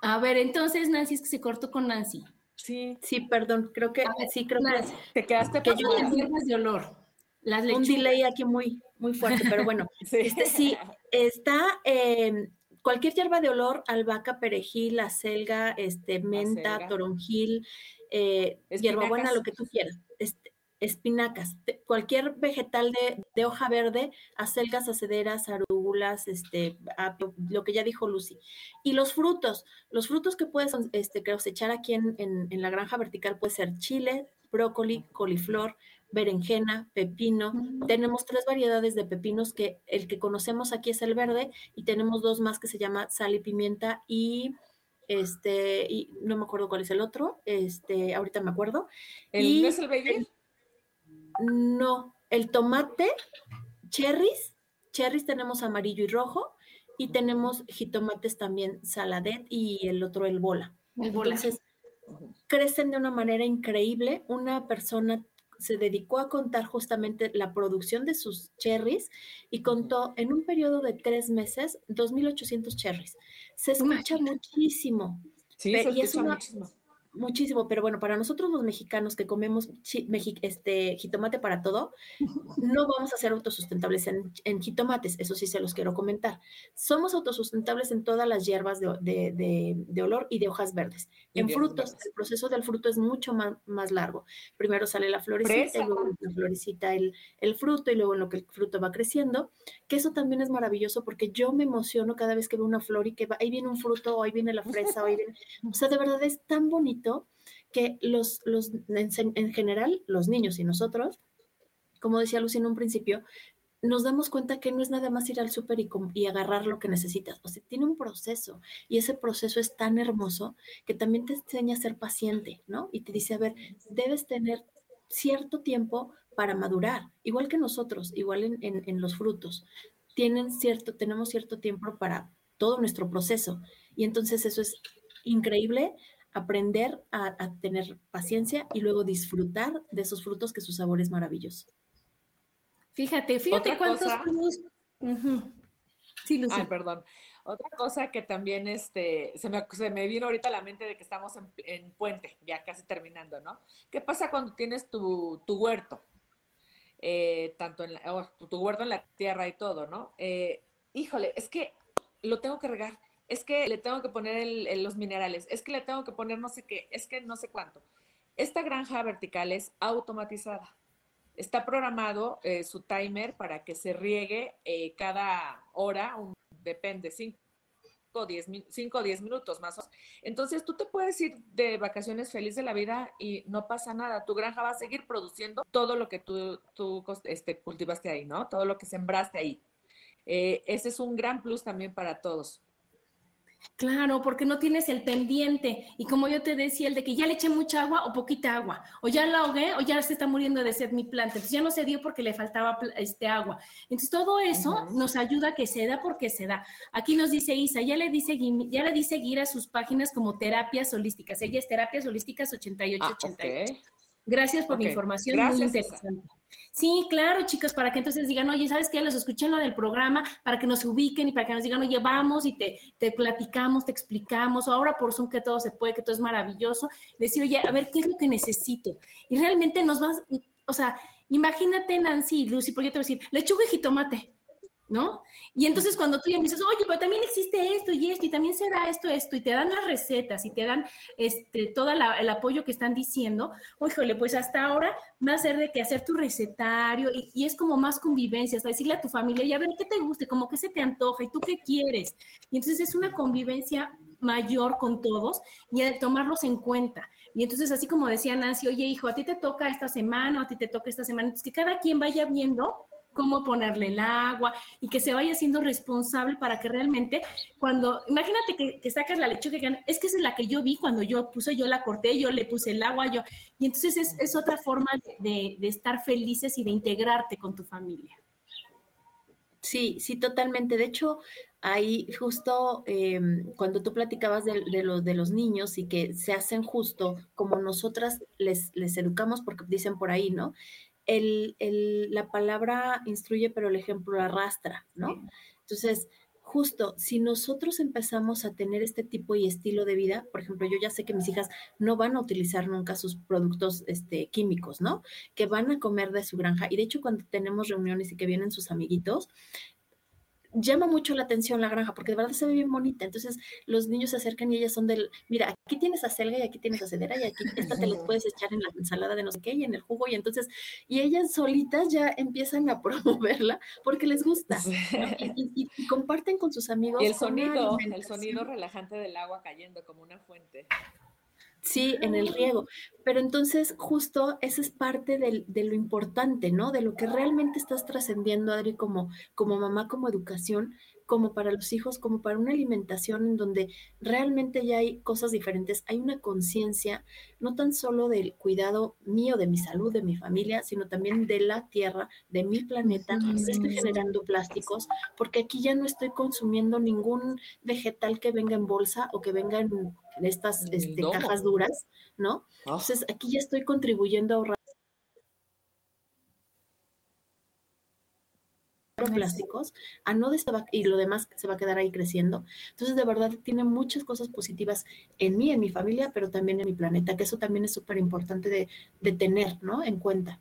A ver, entonces Nancy es que se cortó con Nancy. Sí. Sí, perdón, creo que sí, creo que te quedaste que yo las hierbas de olor. Las un delay aquí muy, muy fuerte, pero bueno, sí, este, sí está eh, cualquier hierba de olor, albahaca, perejil, acelga, este, menta, toronjil, eh, hierbabuena, lo que tú quieras. Este, espinacas, cualquier vegetal de, hoja verde, acelgas, acederas, arúgulas, este, lo que ya dijo Lucy. Y los frutos, los frutos que puedes este, cosechar aquí en, en, la granja vertical puede ser chile, brócoli, coliflor, berenjena, pepino. Tenemos tres variedades de pepinos que el que conocemos aquí es el verde y tenemos dos más que se llama sal y pimienta y este y no me acuerdo cuál es el otro, este ahorita me acuerdo. ¿El es el baby? no, el tomate, cherries, cherries tenemos amarillo y rojo y tenemos jitomates también saladet y el otro el bola. El bola. Entonces, crecen de una manera increíble. Una persona se dedicó a contar justamente la producción de sus cherries y contó en un periodo de tres meses 2.800 cherries. Se escucha muchísimo. Sí, se escucha muchísimo muchísimo, pero bueno, para nosotros los mexicanos que comemos este jitomate para todo, no vamos a ser autosustentables en, jitomates, eso sí se los quiero comentar. Somos autosustentables en todas las hierbas de, olor y de hojas verdes. en frutos, el proceso del fruto es mucho más, más largo. Primero sale la florecita, y luego la florecita el, el fruto, y luego en lo que el fruto va creciendo, que eso también es maravilloso porque yo me emociono cada vez que veo una flor y que ahí viene un fruto, o ahí viene la fresa, o ahí viene, o sea, de verdad es tan bonito que los, los en, general, los niños y nosotros, como decía Lucy en un principio, nos damos cuenta que no es nada más ir al súper y, y, agarrar lo que necesitas. O sea, tiene un proceso y ese proceso es tan hermoso que también te enseña a ser paciente, ¿no? Y te dice, a ver, debes tener cierto tiempo para madurar, igual que nosotros, igual en, en, en los frutos. Tienen cierto, tenemos cierto tiempo para todo nuestro proceso. Y entonces eso es increíble aprender a, tener paciencia y luego disfrutar de esos frutos que su sabor es maravilloso. Fíjate, fíjate cuántos Sí, Lucía. Ay, perdón. Otra cosa que también este, se, me, se me vino ahorita a la mente de que estamos en, puente, ya casi terminando, ¿no? ¿Qué pasa cuando tienes tu, huerto? Eh, tanto en la, tu, huerto en la tierra y todo, ¿no? Eh, híjole, es que lo tengo que regar es que le tengo que poner los minerales, es que le tengo que poner no sé qué, es que no sé cuánto. Esta granja vertical es automatizada. Está programado eh, su timer para que se riegue eh, cada hora, depende, cinco 5 o 10, 5, 10 minutos más. Entonces tú te puedes ir de vacaciones feliz de la vida y no pasa nada. Tu granja va a seguir produciendo todo lo que tú, tú este, cultivaste ahí, ¿no? Todo lo que sembraste ahí. Eh, ese es un gran plus también para todos. Claro, porque no tienes el pendiente. Y como yo te decía, el de que ya le eché mucha agua o poquita agua, o ya la ahogué o ya se está muriendo de sed mi planta. Entonces ya no se dio porque le faltaba este agua. Entonces todo eso nos ayuda a que se da porque se da. Aquí nos dice Isa, ya le dice, ya le seguir a sus páginas como terapias holísticas. Ella es terapias holísticas 8888. Ah, Gracias por la información, muy interesante. Sí, claro, chicos, para que entonces digan, oye, ¿sabes qué? Los escuché en lo del programa, para que nos ubiquen y para que nos digan, oye, vamos y te, te platicamos, te explicamos, o ahora por Zoom que todo se puede, que todo es maravilloso, decir, oye, a ver, ¿qué es lo que necesito? Y realmente nos vas, o sea, imagínate Nancy y Lucy, porque yo te voy a decir, lechuga y jitomate, ¿no? Y entonces cuando tú ya me dices, oye, pero también existe esto y esto, y también se da esto, esto, y te dan las recetas y te dan este, todo el apoyo que están diciendo, híjole, pues hasta ahora va a ser de que hacer tu recetario y, es como más convivencia, hasta decirle a tu familia, y a ver qué te guste, como que se te antoja y tú qué quieres. Y entonces es una convivencia mayor con todos y tomarlos en cuenta. Y entonces, así como decía Nancy, oye, hijo, a ti te toca esta semana, a ti te toca esta semana, entonces que cada quien vaya viendo cómo ponerle el agua y que se vaya siendo responsable para que realmente cuando, imagínate que, sacas la lechuga, es que esa es la que yo vi cuando yo puse, yo la corté, yo le puse el agua, yo, y entonces es, otra forma de, estar felices y de integrarte con tu familia. Sí, sí, totalmente. De hecho, ahí justo em, cuando tú platicabas de, de, de, los niños y que se hacen justo como nosotras les, les educamos, porque dicen por ahí, ¿no? El, el, la palabra instruye, pero el ejemplo arrastra, ¿no? Entonces, justo si nosotros empezamos a tener este tipo y estilo de vida, por ejemplo, yo ya sé que mis hijas no van a utilizar nunca sus productos este, químicos, ¿no? Que van a comer de su granja. Y de hecho, cuando tenemos reuniones y que vienen sus amiguitos, llama mucho la atención la granja porque de verdad se ve bien bonita. Entonces los niños se acercan y ellas son del, mira, aquí tienes acelga y aquí tienes acedera y aquí esta te la puedes echar en la ensalada de no sé qué y en el jugo y entonces, y ellas solitas ya empiezan a promoverla porque les gusta y, comparten con sus amigos. Y el sonido, el sonido relajante del agua cayendo como una fuente. Sí, en el riego. Pero entonces, justo esa es parte de lo importante, ¿no? De lo que realmente estás trascendiendo, Adri, como, como mamá, como educación, como para los hijos, como para una alimentación en donde realmente ya hay cosas diferentes, hay una conciencia no tan solo del cuidado mío, de mi salud, de mi familia, sino también de la tierra, de mi planeta. Estoy generando plásticos porque aquí ya no estoy consumiendo ningún vegetal que venga en bolsa o que venga en, estas este, cajas duras, ¿no? Ah. Entonces aquí ya estoy contribuyendo a ahorrar plásticos, a no y lo demás se va a quedar ahí creciendo. Entonces, de verdad, tiene muchas cosas positivas en mí, en mi familia, pero también en mi planeta, que eso también es súper importante de, de tener, ¿no? En cuenta.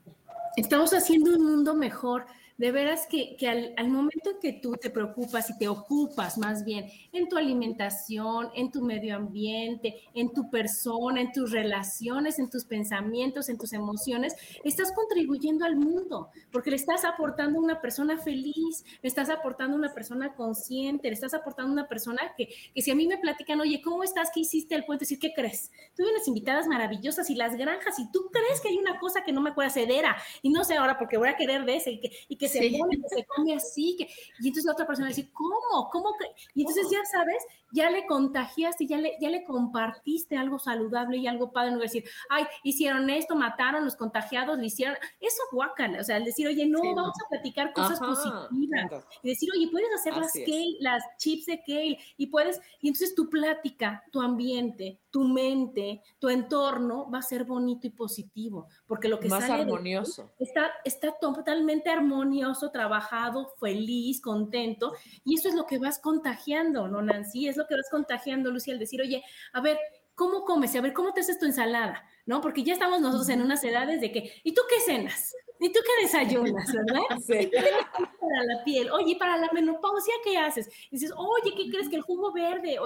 Estamos haciendo un mundo mejor de veras que, al, momento en que tú te preocupas y te ocupas más bien en tu alimentación, en tu medio ambiente, en tu persona, en tus relaciones, en tus pensamientos, en tus emociones, estás contribuyendo al mundo, porque le estás aportando una persona feliz, le estás aportando a una persona consciente, le estás aportando a una persona que, que si a mí me platican, oye, ¿cómo estás? ¿Qué hiciste el puente? Decir, ¿qué crees? Tuve unas invitadas maravillosas y las granjas, y tú crees que hay una cosa que no me acuerdo, cedera, y no sé ahora porque voy a querer de ese, que, y que que se pone, que se come así, que, y entonces la otra persona dice, ¿cómo? ¿Cómo que? Y entonces ya sabes, ya le contagiaste, ya le, ya le compartiste algo saludable y algo padre, no decir, ay, hicieron esto, mataron los contagiados, le hicieron, eso guácala, o sea, el decir, oye, no, vamos a platicar cosas positivas, y decir, oye, puedes hacer las kale, las chips de kale, y puedes, y entonces tu plática, tu ambiente, tu mente, tu entorno va a ser bonito y positivo, porque lo que Más armonioso. está, está totalmente armonioso, trabajado, feliz, contento, y eso es lo que vas contagiando, ¿no, Nancy? Es lo que vas contagiando, Lucía, al decir, oye, a ver, ¿cómo comes? A ver, ¿cómo te haces tu ensalada? ¿No? Porque ya estamos nosotros en unas edades de que, ¿y tú qué cenas? ¿Y tú qué desayunas, verdad? Sí. Para la piel, oye, para la menopausia, ¿qué haces? Y dices, oye, ¿qué crees que el jugo verde?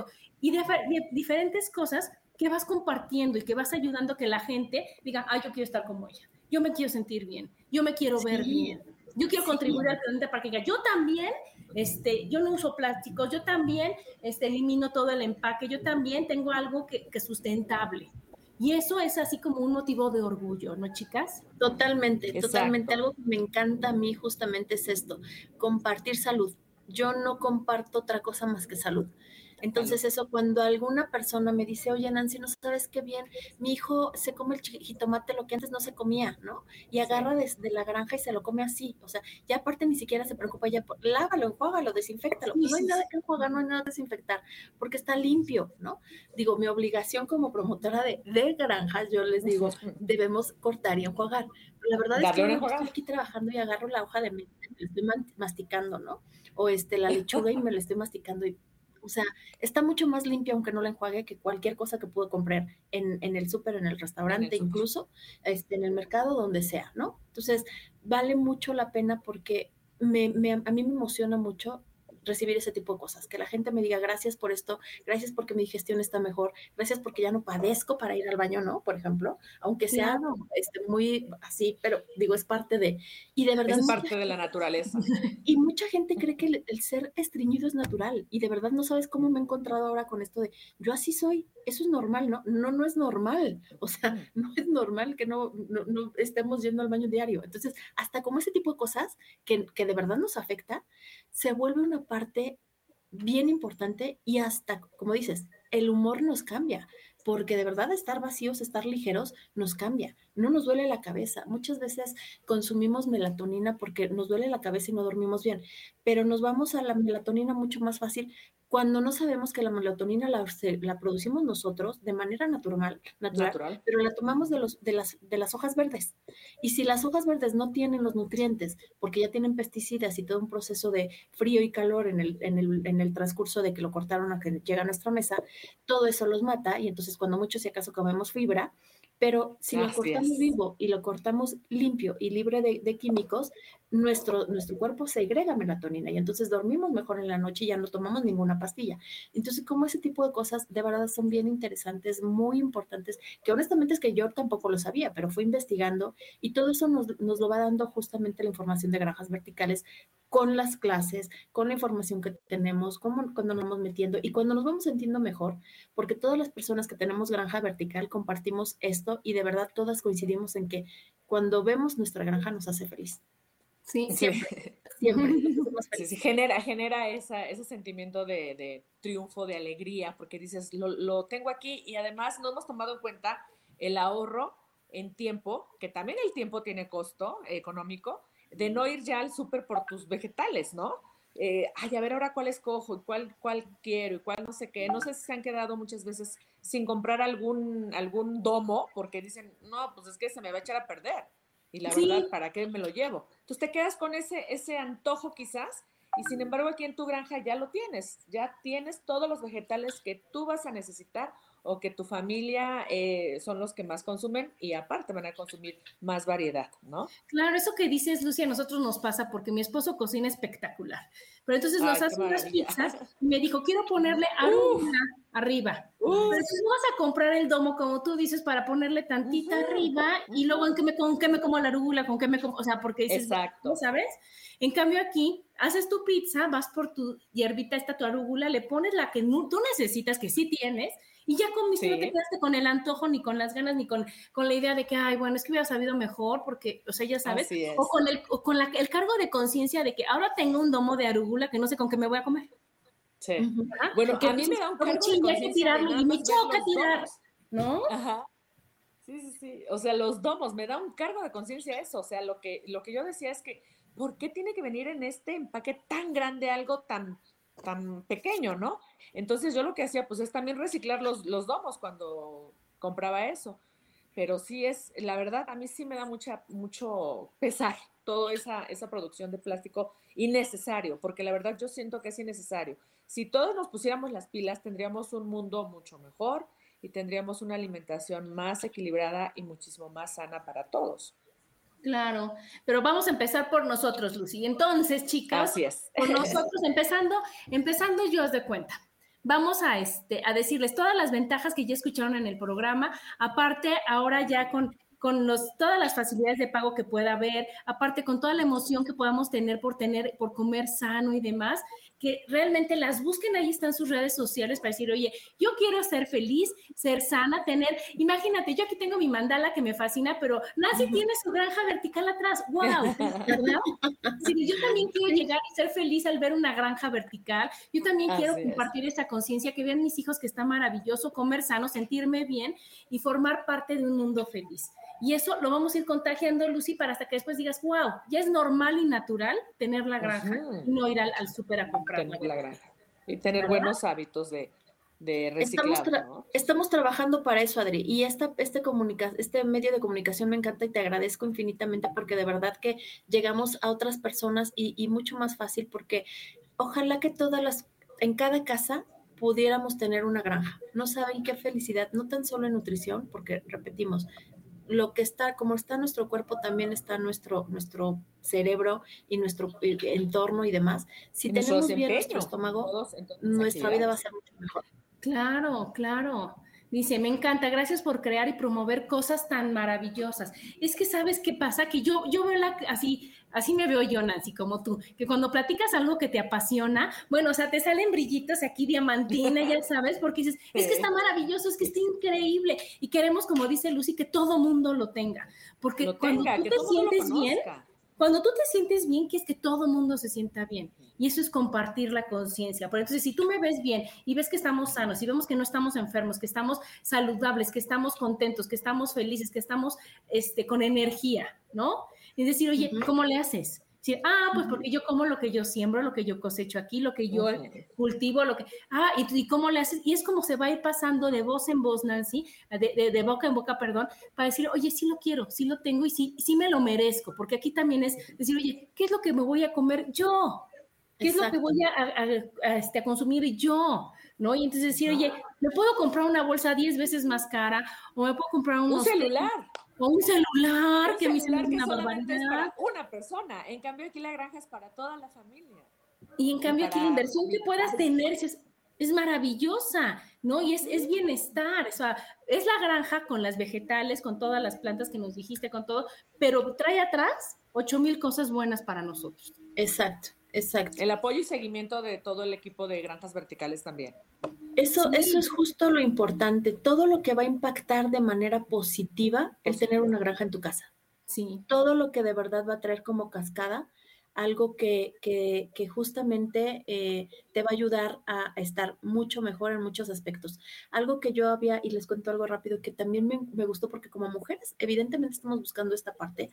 y de, diferentes cosas que vas compartiendo y que vas ayudando a que la gente diga, ay, yo quiero estar como ella, yo me quiero sentir bien, yo me quiero ver bien, yo quiero contribuir al planeta para que yo también este, yo no uso plásticos, yo también este, elimino todo el empaque, yo también tengo algo que, que sustentable. Y eso es así como un motivo de orgullo, ¿no, chicas? Totalmente, totalmente. Algo que me encanta a mí justamente es esto, compartir salud. Yo no comparto otra cosa más que salud. Entonces eso, cuando alguna persona me dice, oye Nancy, no sabes qué bien, mi hijo se come el jitomate lo que antes no se comía, ¿no? Y agarra desde la granja y se lo come así. O sea, ya aparte ni siquiera se preocupa, ya lávalo, enjuágalo, desinfectalo. No hay nada que enjuagar, no hay nada que desinfectar, porque está limpio, ¿no? Digo, mi obligación como promotora de, de granjas, yo les digo, debemos cortar y enjuagar. la verdad es que yo estoy aquí trabajando y agarro la hoja de me estoy masticando, ¿no? O este, la lechuga y me la estoy masticando y o sea, está mucho más limpia aunque no la enjuague que cualquier cosa que puedo comprar en, en el súper, en el restaurante, incluso este, en el mercado, donde sea, ¿no? Entonces, vale mucho la pena porque me, me, a mí me emociona mucho recibir ese tipo de cosas, que la gente me diga gracias por esto, gracias porque mi digestión está mejor, gracias porque ya no padezco para ir al baño, ¿no? Por ejemplo, aunque sea este, muy así, pero digo, es parte de... Y de verdad... Es parte de la naturaleza. Y mucha gente cree que el, el, ser estreñido es natural y de verdad no sabes cómo me he encontrado ahora con esto de, yo así soy, eso es normal, ¿no? No, no es normal. O sea, mm. no es normal que no, no, estemos yendo al baño diario. Entonces, hasta como ese tipo de cosas que, que de verdad nos afecta, se vuelve una parte bien importante y hasta, como dices, el humor nos cambia porque de verdad estar vacíos, estar ligeros, nos cambia. No nos duele la cabeza. Muchas veces consumimos melatonina porque nos duele la cabeza y no dormimos bien, pero nos vamos a la melatonina mucho más fácil cuando no sabemos que la melatonina la, la producimos nosotros de manera natural, natural, pero la tomamos de, los, de, las, de las hojas verdes. Y si las hojas verdes no tienen los nutrientes, porque ya tienen pesticidas y todo un proceso de frío y calor en el, en el, en el transcurso de que lo cortaron a que llega a nuestra mesa, todo eso los mata y entonces cuando mucho si acaso comemos fibra, pero si lo cortamos vivo y lo cortamos limpio y libre de, químicos, nuestro, nuestro cuerpo segrega melatonina y entonces dormimos mejor en la noche y ya no tomamos ninguna pastilla. Entonces, como ese tipo de cosas de verdad son bien interesantes, muy importantes, que honestamente es que yo tampoco lo sabía, pero fui investigando y todo eso nos, nos lo va dando justamente la información de granjas verticales con las clases, con la información que tenemos, cómo, cuando nos vamos metiendo y cuando nos vamos sintiendo mejor, porque todas las personas que tenemos granja vertical compartimos esto y de verdad todas coincidimos en que cuando vemos nuestra granja nos hace feliz. Sí, siempre. siempre. Sí, sí, genera, genera esa, ese sentimiento de, de, triunfo, de alegría, porque dices, lo, lo tengo aquí y además no hemos tomado en cuenta el ahorro en tiempo, que también el tiempo tiene costo económico, de no ir ya al súper por tus vegetales, ¿no? Eh, ay, a ver ahora cuál escojo y cuál, cuál quiero y cuál no sé qué. No sé si se han quedado muchas veces sin comprar algún, algún domo porque dicen, no, pues es que se me va a echar a perder. Y la verdad, ¿para qué me lo llevo? Entonces te quedas con ese, ese antojo quizás y sin embargo aquí en tu granja ya lo tienes, ya tienes todos los vegetales que tú vas a necesitar o que tu familia eh, son los que más consumen y aparte van a consumir más variedad, ¿no? Claro, eso que dices, Lucia, a nosotros nos pasa porque mi esposo cocina espectacular. Pero entonces nos hace unas pizzas y me dijo, quiero ponerle arugula arriba. Pero si vas a comprar el domo, como tú dices, para ponerle tantita arriba y luego en qué me, con qué me como la arugula, con qué me como, o sea, porque dices, Exacto. ¿sabes? En cambio aquí, haces tu pizza, vas por tu hierbita, esta tu arugula, le pones la que tú necesitas, que sí tienes, y ya comiste, sí. no te quedaste con el antojo, ni con las ganas, ni con, con la idea de que, ay, bueno, es que hubiera sabido mejor, porque, o sea, ya sabes, o con el, o con la, el cargo de conciencia de que ahora tengo un domo de arugula que no sé con qué me voy a comer. Sí. Bueno, a mí me da un cargo de conciencia. que tirarlo y me choca tirar, ¿no? Ajá. Sí, sí, sí. O sea, los domos, me da un cargo de conciencia eso. O sea, lo que, lo que yo decía es que, ¿por qué tiene que venir en este empaque tan grande algo tan tan pequeño, ¿no? Entonces yo lo que hacía pues es también reciclar los, los domos cuando compraba eso. Pero sí es, la verdad, a mí sí me da mucha, mucho pesar toda esa, esa producción de plástico innecesario, porque la verdad yo siento que es innecesario. Si todos nos pusiéramos las pilas, tendríamos un mundo mucho mejor y tendríamos una alimentación más equilibrada y muchísimo más sana para todos. Claro, pero vamos a empezar por nosotros, Lucy. Entonces, chicas, Así es. por nosotros, empezando, empezando yo os de cuenta. Vamos a, este, a decirles todas las ventajas que ya escucharon en el programa. Aparte, ahora ya con con los, todas las facilidades de pago que pueda haber, aparte con toda la emoción que podamos tener por tener, por comer sano y demás, que realmente las busquen, ahí están sus redes sociales para decir, oye, yo quiero ser feliz, ser sana, tener, imagínate, yo aquí tengo mi mandala que me fascina, pero Nancy tiene su granja vertical atrás, wow, ¿verdad? Sí, yo también quiero llegar y ser feliz al ver una granja vertical, yo también quiero compartir esa conciencia, que vean mis hijos que está maravilloso, comer sano, sentirme bien y formar parte de un mundo feliz. Y eso lo vamos a ir contagiando, Lucy, para hasta que después digas, wow, ya es normal y natural tener la granja y no ir al, al súper a comprar. Tener la granja. Y tener buenos hábitos de, de reciclar. Estamos, estamos, trabajando para eso, Adri. Y esta, este, comunica este medio de comunicación me encanta y te agradezco infinitamente porque de verdad que llegamos a otras personas y, y mucho más fácil porque ojalá que todas las, en cada casa pudiéramos tener una granja. No saben qué felicidad, no tan solo en nutrición, porque repetimos, lo que está, como está nuestro cuerpo, también está nuestro, nuestro cerebro y nuestro entorno y demás. Si tenemos bien nuestro estómago, nuestra vida va a ser mucho mejor. Claro, claro. Dice, me encanta, gracias por crear y promover cosas tan maravillosas. Es que sabes qué pasa, que yo, yo veo la, así, así me veo yo, Nancy, como tú, que cuando platicas algo que te apasiona, bueno, o sea, te salen brillitos aquí, diamantina, ya sabes, porque dices, es que está maravilloso, es que está increíble. Y queremos, como dice Lucy, que todo mundo lo tenga. Porque cuando tú te sientes bien, cuando tú te sientes bien, que es que todo el mundo se sienta bien. Y eso es compartir la conciencia. Por entonces, si tú me ves bien y ves que estamos sanos, y vemos que no estamos enfermos, que estamos saludables, que estamos contentos, que estamos felices, que estamos este, con energía, ¿no? Es decir, oye, ¿cómo le haces? Ah, pues porque yo como lo que yo siembro, lo que yo cosecho aquí, lo que yo cultivo, lo que... Ah, y, cómo le haces? Y es como se va a ir pasando de voz en voz, Nancy, de, de, boca en boca, perdón, para decir, oye, sí lo quiero, sí lo tengo y sí, sí me lo merezco, porque aquí también es decir, oye, ¿qué es lo que me voy a comer yo? ¿Qué es lo que voy a, este, a, consumir yo? ¿No? Y entonces decir, oye, ¿me puedo comprar una bolsa 10 veces más cara? ¿O me puedo comprar un celular? O un celular, que mi celular es una para una persona. En cambio, aquí la granja es para toda la familia. Y en cambio, aquí la inversión que puedas tener es, es maravillosa, ¿no? Y es, es, bienestar. O sea, es la granja con las vegetales, con todas las plantas que nos dijiste, con todo, pero trae atrás ocho mil cosas buenas para nosotros. Exacto. Exacto. El apoyo y seguimiento de todo el equipo de granjas verticales también. Eso, eso es justo lo importante, todo lo que va a impactar de manera positiva el tener una granja en tu casa. Sí. Todo lo que de verdad va a traer como cascada algo que, que, justamente eh, te va a ayudar a, estar mucho mejor en muchos aspectos. Algo que yo había, y les cuento algo rápido, que también me, me gustó porque como mujeres, evidentemente estamos buscando esta parte.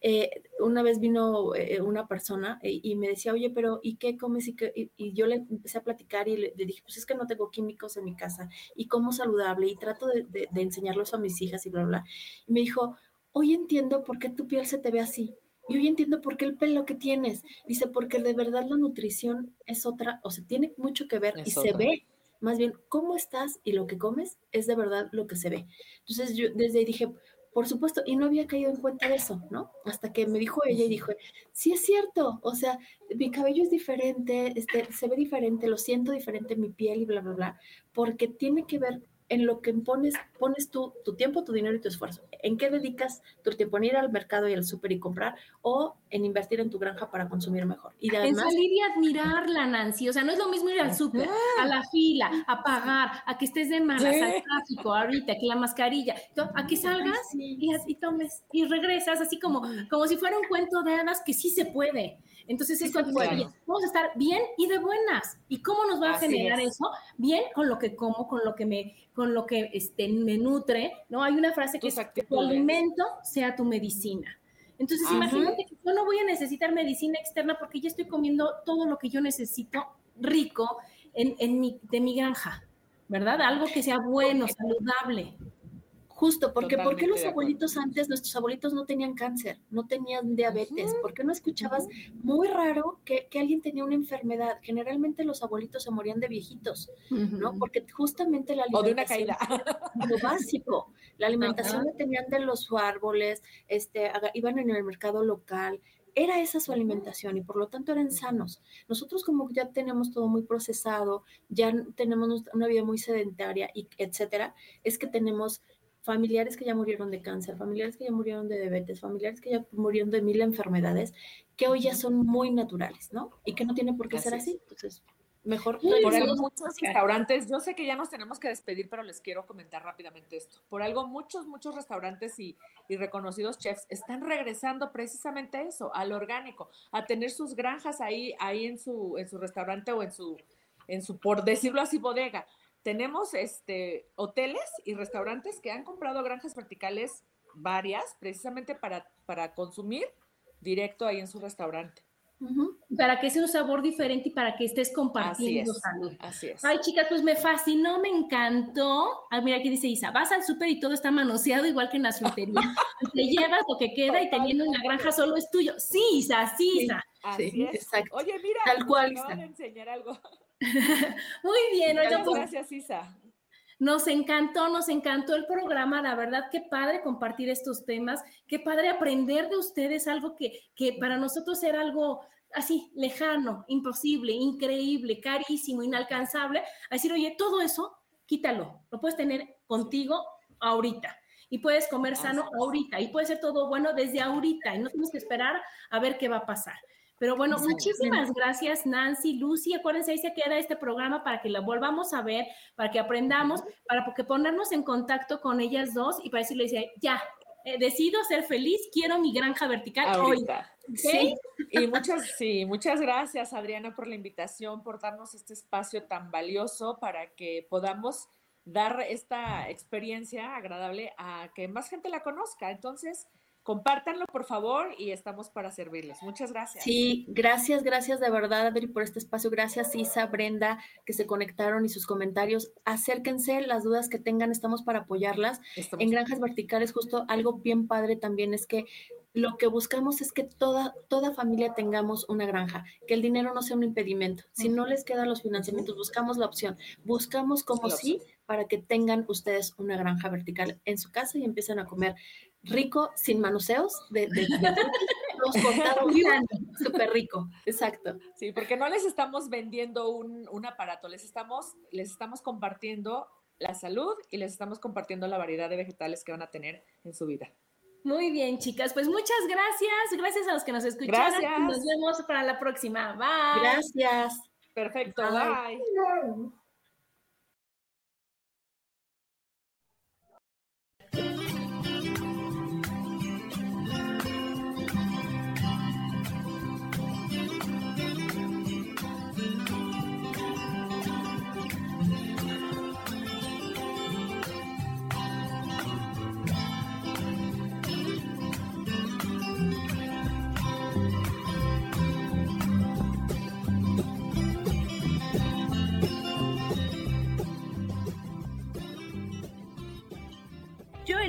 Eh, una vez vino eh, una persona y, me decía, oye, pero ¿y qué comes? Y, que, y, yo le empecé a platicar y le, dije, pues es que no tengo químicos en mi casa y como saludable y trato de, de, de enseñarlos a mis hijas y bla, bla. Y me dijo, hoy entiendo por qué tu piel se te ve así y hoy entiendo por qué el pelo que tienes. Dice, porque de verdad la nutrición es otra, o sea, tiene mucho que ver y se ve. Más bien, cómo estás y lo que comes es de verdad lo que se ve. Entonces yo desde ahí dije, por supuesto, y no había caído en cuenta de eso, ¿no? Hasta que me dijo ella y dijo, sí es cierto, o sea, mi cabello es diferente, este, se ve diferente, lo siento diferente, mi piel y bla, bla, bla, porque tiene que ver en lo que pones, pones tú, tu tiempo, tu dinero y tu esfuerzo. ¿En qué dedicas tu tiempo? ¿En ir al mercado y al súper y comprar o en invertir en tu granja para consumir mejor? Y además, en salir y admirarla, Nancy. O sea, no es lo mismo ir al súper, a la fila, a pagar, a que estés de malas, al tráfico, ahorita, que la mascarilla, a que salgas y, y, tomes y regresas así como, como si fuera un cuento de hadas que sí se puede. Entonces es cuando vamos a estar bien y de buenas. ¿Y cómo nos va a generar eso? Bien con lo que como, con lo que me, con lo que este, me nutre, ¿no? Hay una frase que es que tu alimento sea tu medicina. Entonces imagínate que yo no voy a necesitar medicina externa porque ya estoy comiendo todo lo que yo necesito rico en, en mi, de mi granja, ¿verdad? Algo que sea bueno, saludable. Justo, porque ¿por qué los abuelitos antes, nuestros abuelitos no tenían cáncer, no tenían diabetes? ¿Por qué no escuchabas muy raro que, alguien tenía una enfermedad? Generalmente los abuelitos se morían de viejitos, ¿no? Porque justamente la alimentación... O de una caída. Lo básico. La alimentación la tenían de los árboles, este, iban en el mercado local, era esa su alimentación y por lo tanto eran sanos. Nosotros como ya tenemos todo muy procesado, ya tenemos una vida muy sedentaria y etcétera, es que tenemos familiares que ya murieron de cáncer, familiares que ya murieron de diabetes, familiares que ya murieron de mil enfermedades, que hoy ya son muy naturales, ¿no? Y que no tiene por qué ser así. Entonces, mejor. por algo muchos restaurantes, yo sé que ya nos tenemos que despedir, pero les quiero comentar rápidamente esto. Por algo muchos, muchos restaurantes y, y reconocidos chefs están regresando precisamente a eso, al orgánico, a tener sus granjas ahí, ahí en su, en su restaurante o en su, en su, por decirlo así, bodega. Tenemos este, hoteles y restaurantes que han comprado granjas verticales varias, precisamente para, para consumir directo ahí en su restaurante. Para que sea un sabor diferente y para que estés compartiendo salud. Así es. Ay, chicas, pues me fascinó, me encantó. Ah, mira, aquí dice Isa, vas al súper y todo está manoseado igual que en la frutería. Te llevas lo que queda y teniendo una granja solo es tuyo. Sí, Isa, sí, Isa. así es. Exacto. Oye, mira, tal cual. Me van a enseñar algo. Muy bien, Muchas pues, gracias, Isa. Nos encantó, nos encantó el programa, la verdad, qué padre compartir estos temas, qué padre aprender de ustedes algo que, que para nosotros era algo así, lejano, imposible, increíble, carísimo, inalcanzable, a decir, oye, todo eso, quítalo, lo puedes tener contigo ahorita y puedes comer sano ahorita y puede ser todo bueno desde ahorita y no tienes que esperar a ver qué va a pasar. Pero bueno, muchísimas gracias Nancy, Lucy. Acuérdense, ahí se queda este programa para que lo volvamos a ver, para que aprendamos, para que ponernos en contacto con ellas dos y para decirles, ya, eh, decido ser feliz, quiero mi granja vertical hoy. Sí, y muchas, sí, muchas gracias Adriana por la invitación, por darnos este espacio tan valioso para que podamos dar esta experiencia agradable a que más gente la conozca. Entonces, compártanlo por favor y estamos para servirles. Muchas gracias. Sí, gracias, gracias de verdad, Adri, por este espacio. Gracias, Isa, Brenda, que se conectaron y sus comentarios. Acérquense, las dudas que tengan, estamos para apoyarlas. En Granjas Verticales, justo algo bien padre también es que lo que buscamos es que toda, toda familia tengamos una granja, que el dinero no sea un impedimento. Si no les quedan los financiamientos, buscamos la opción. Buscamos como sí para que tengan ustedes una granja vertical en su casa y empiecen a comer rico, sin manuseos, de, de, los cortados súper rico, exacto. Sí, porque no les estamos vendiendo un, un, aparato, les estamos, les estamos compartiendo la salud y les estamos compartiendo la variedad de vegetales que van a tener en su vida. Muy bien, chicas, pues muchas gracias, gracias a los que nos escucharon. Gracias. Nos vemos para la próxima. Bye. Gracias. Perfecto, bye.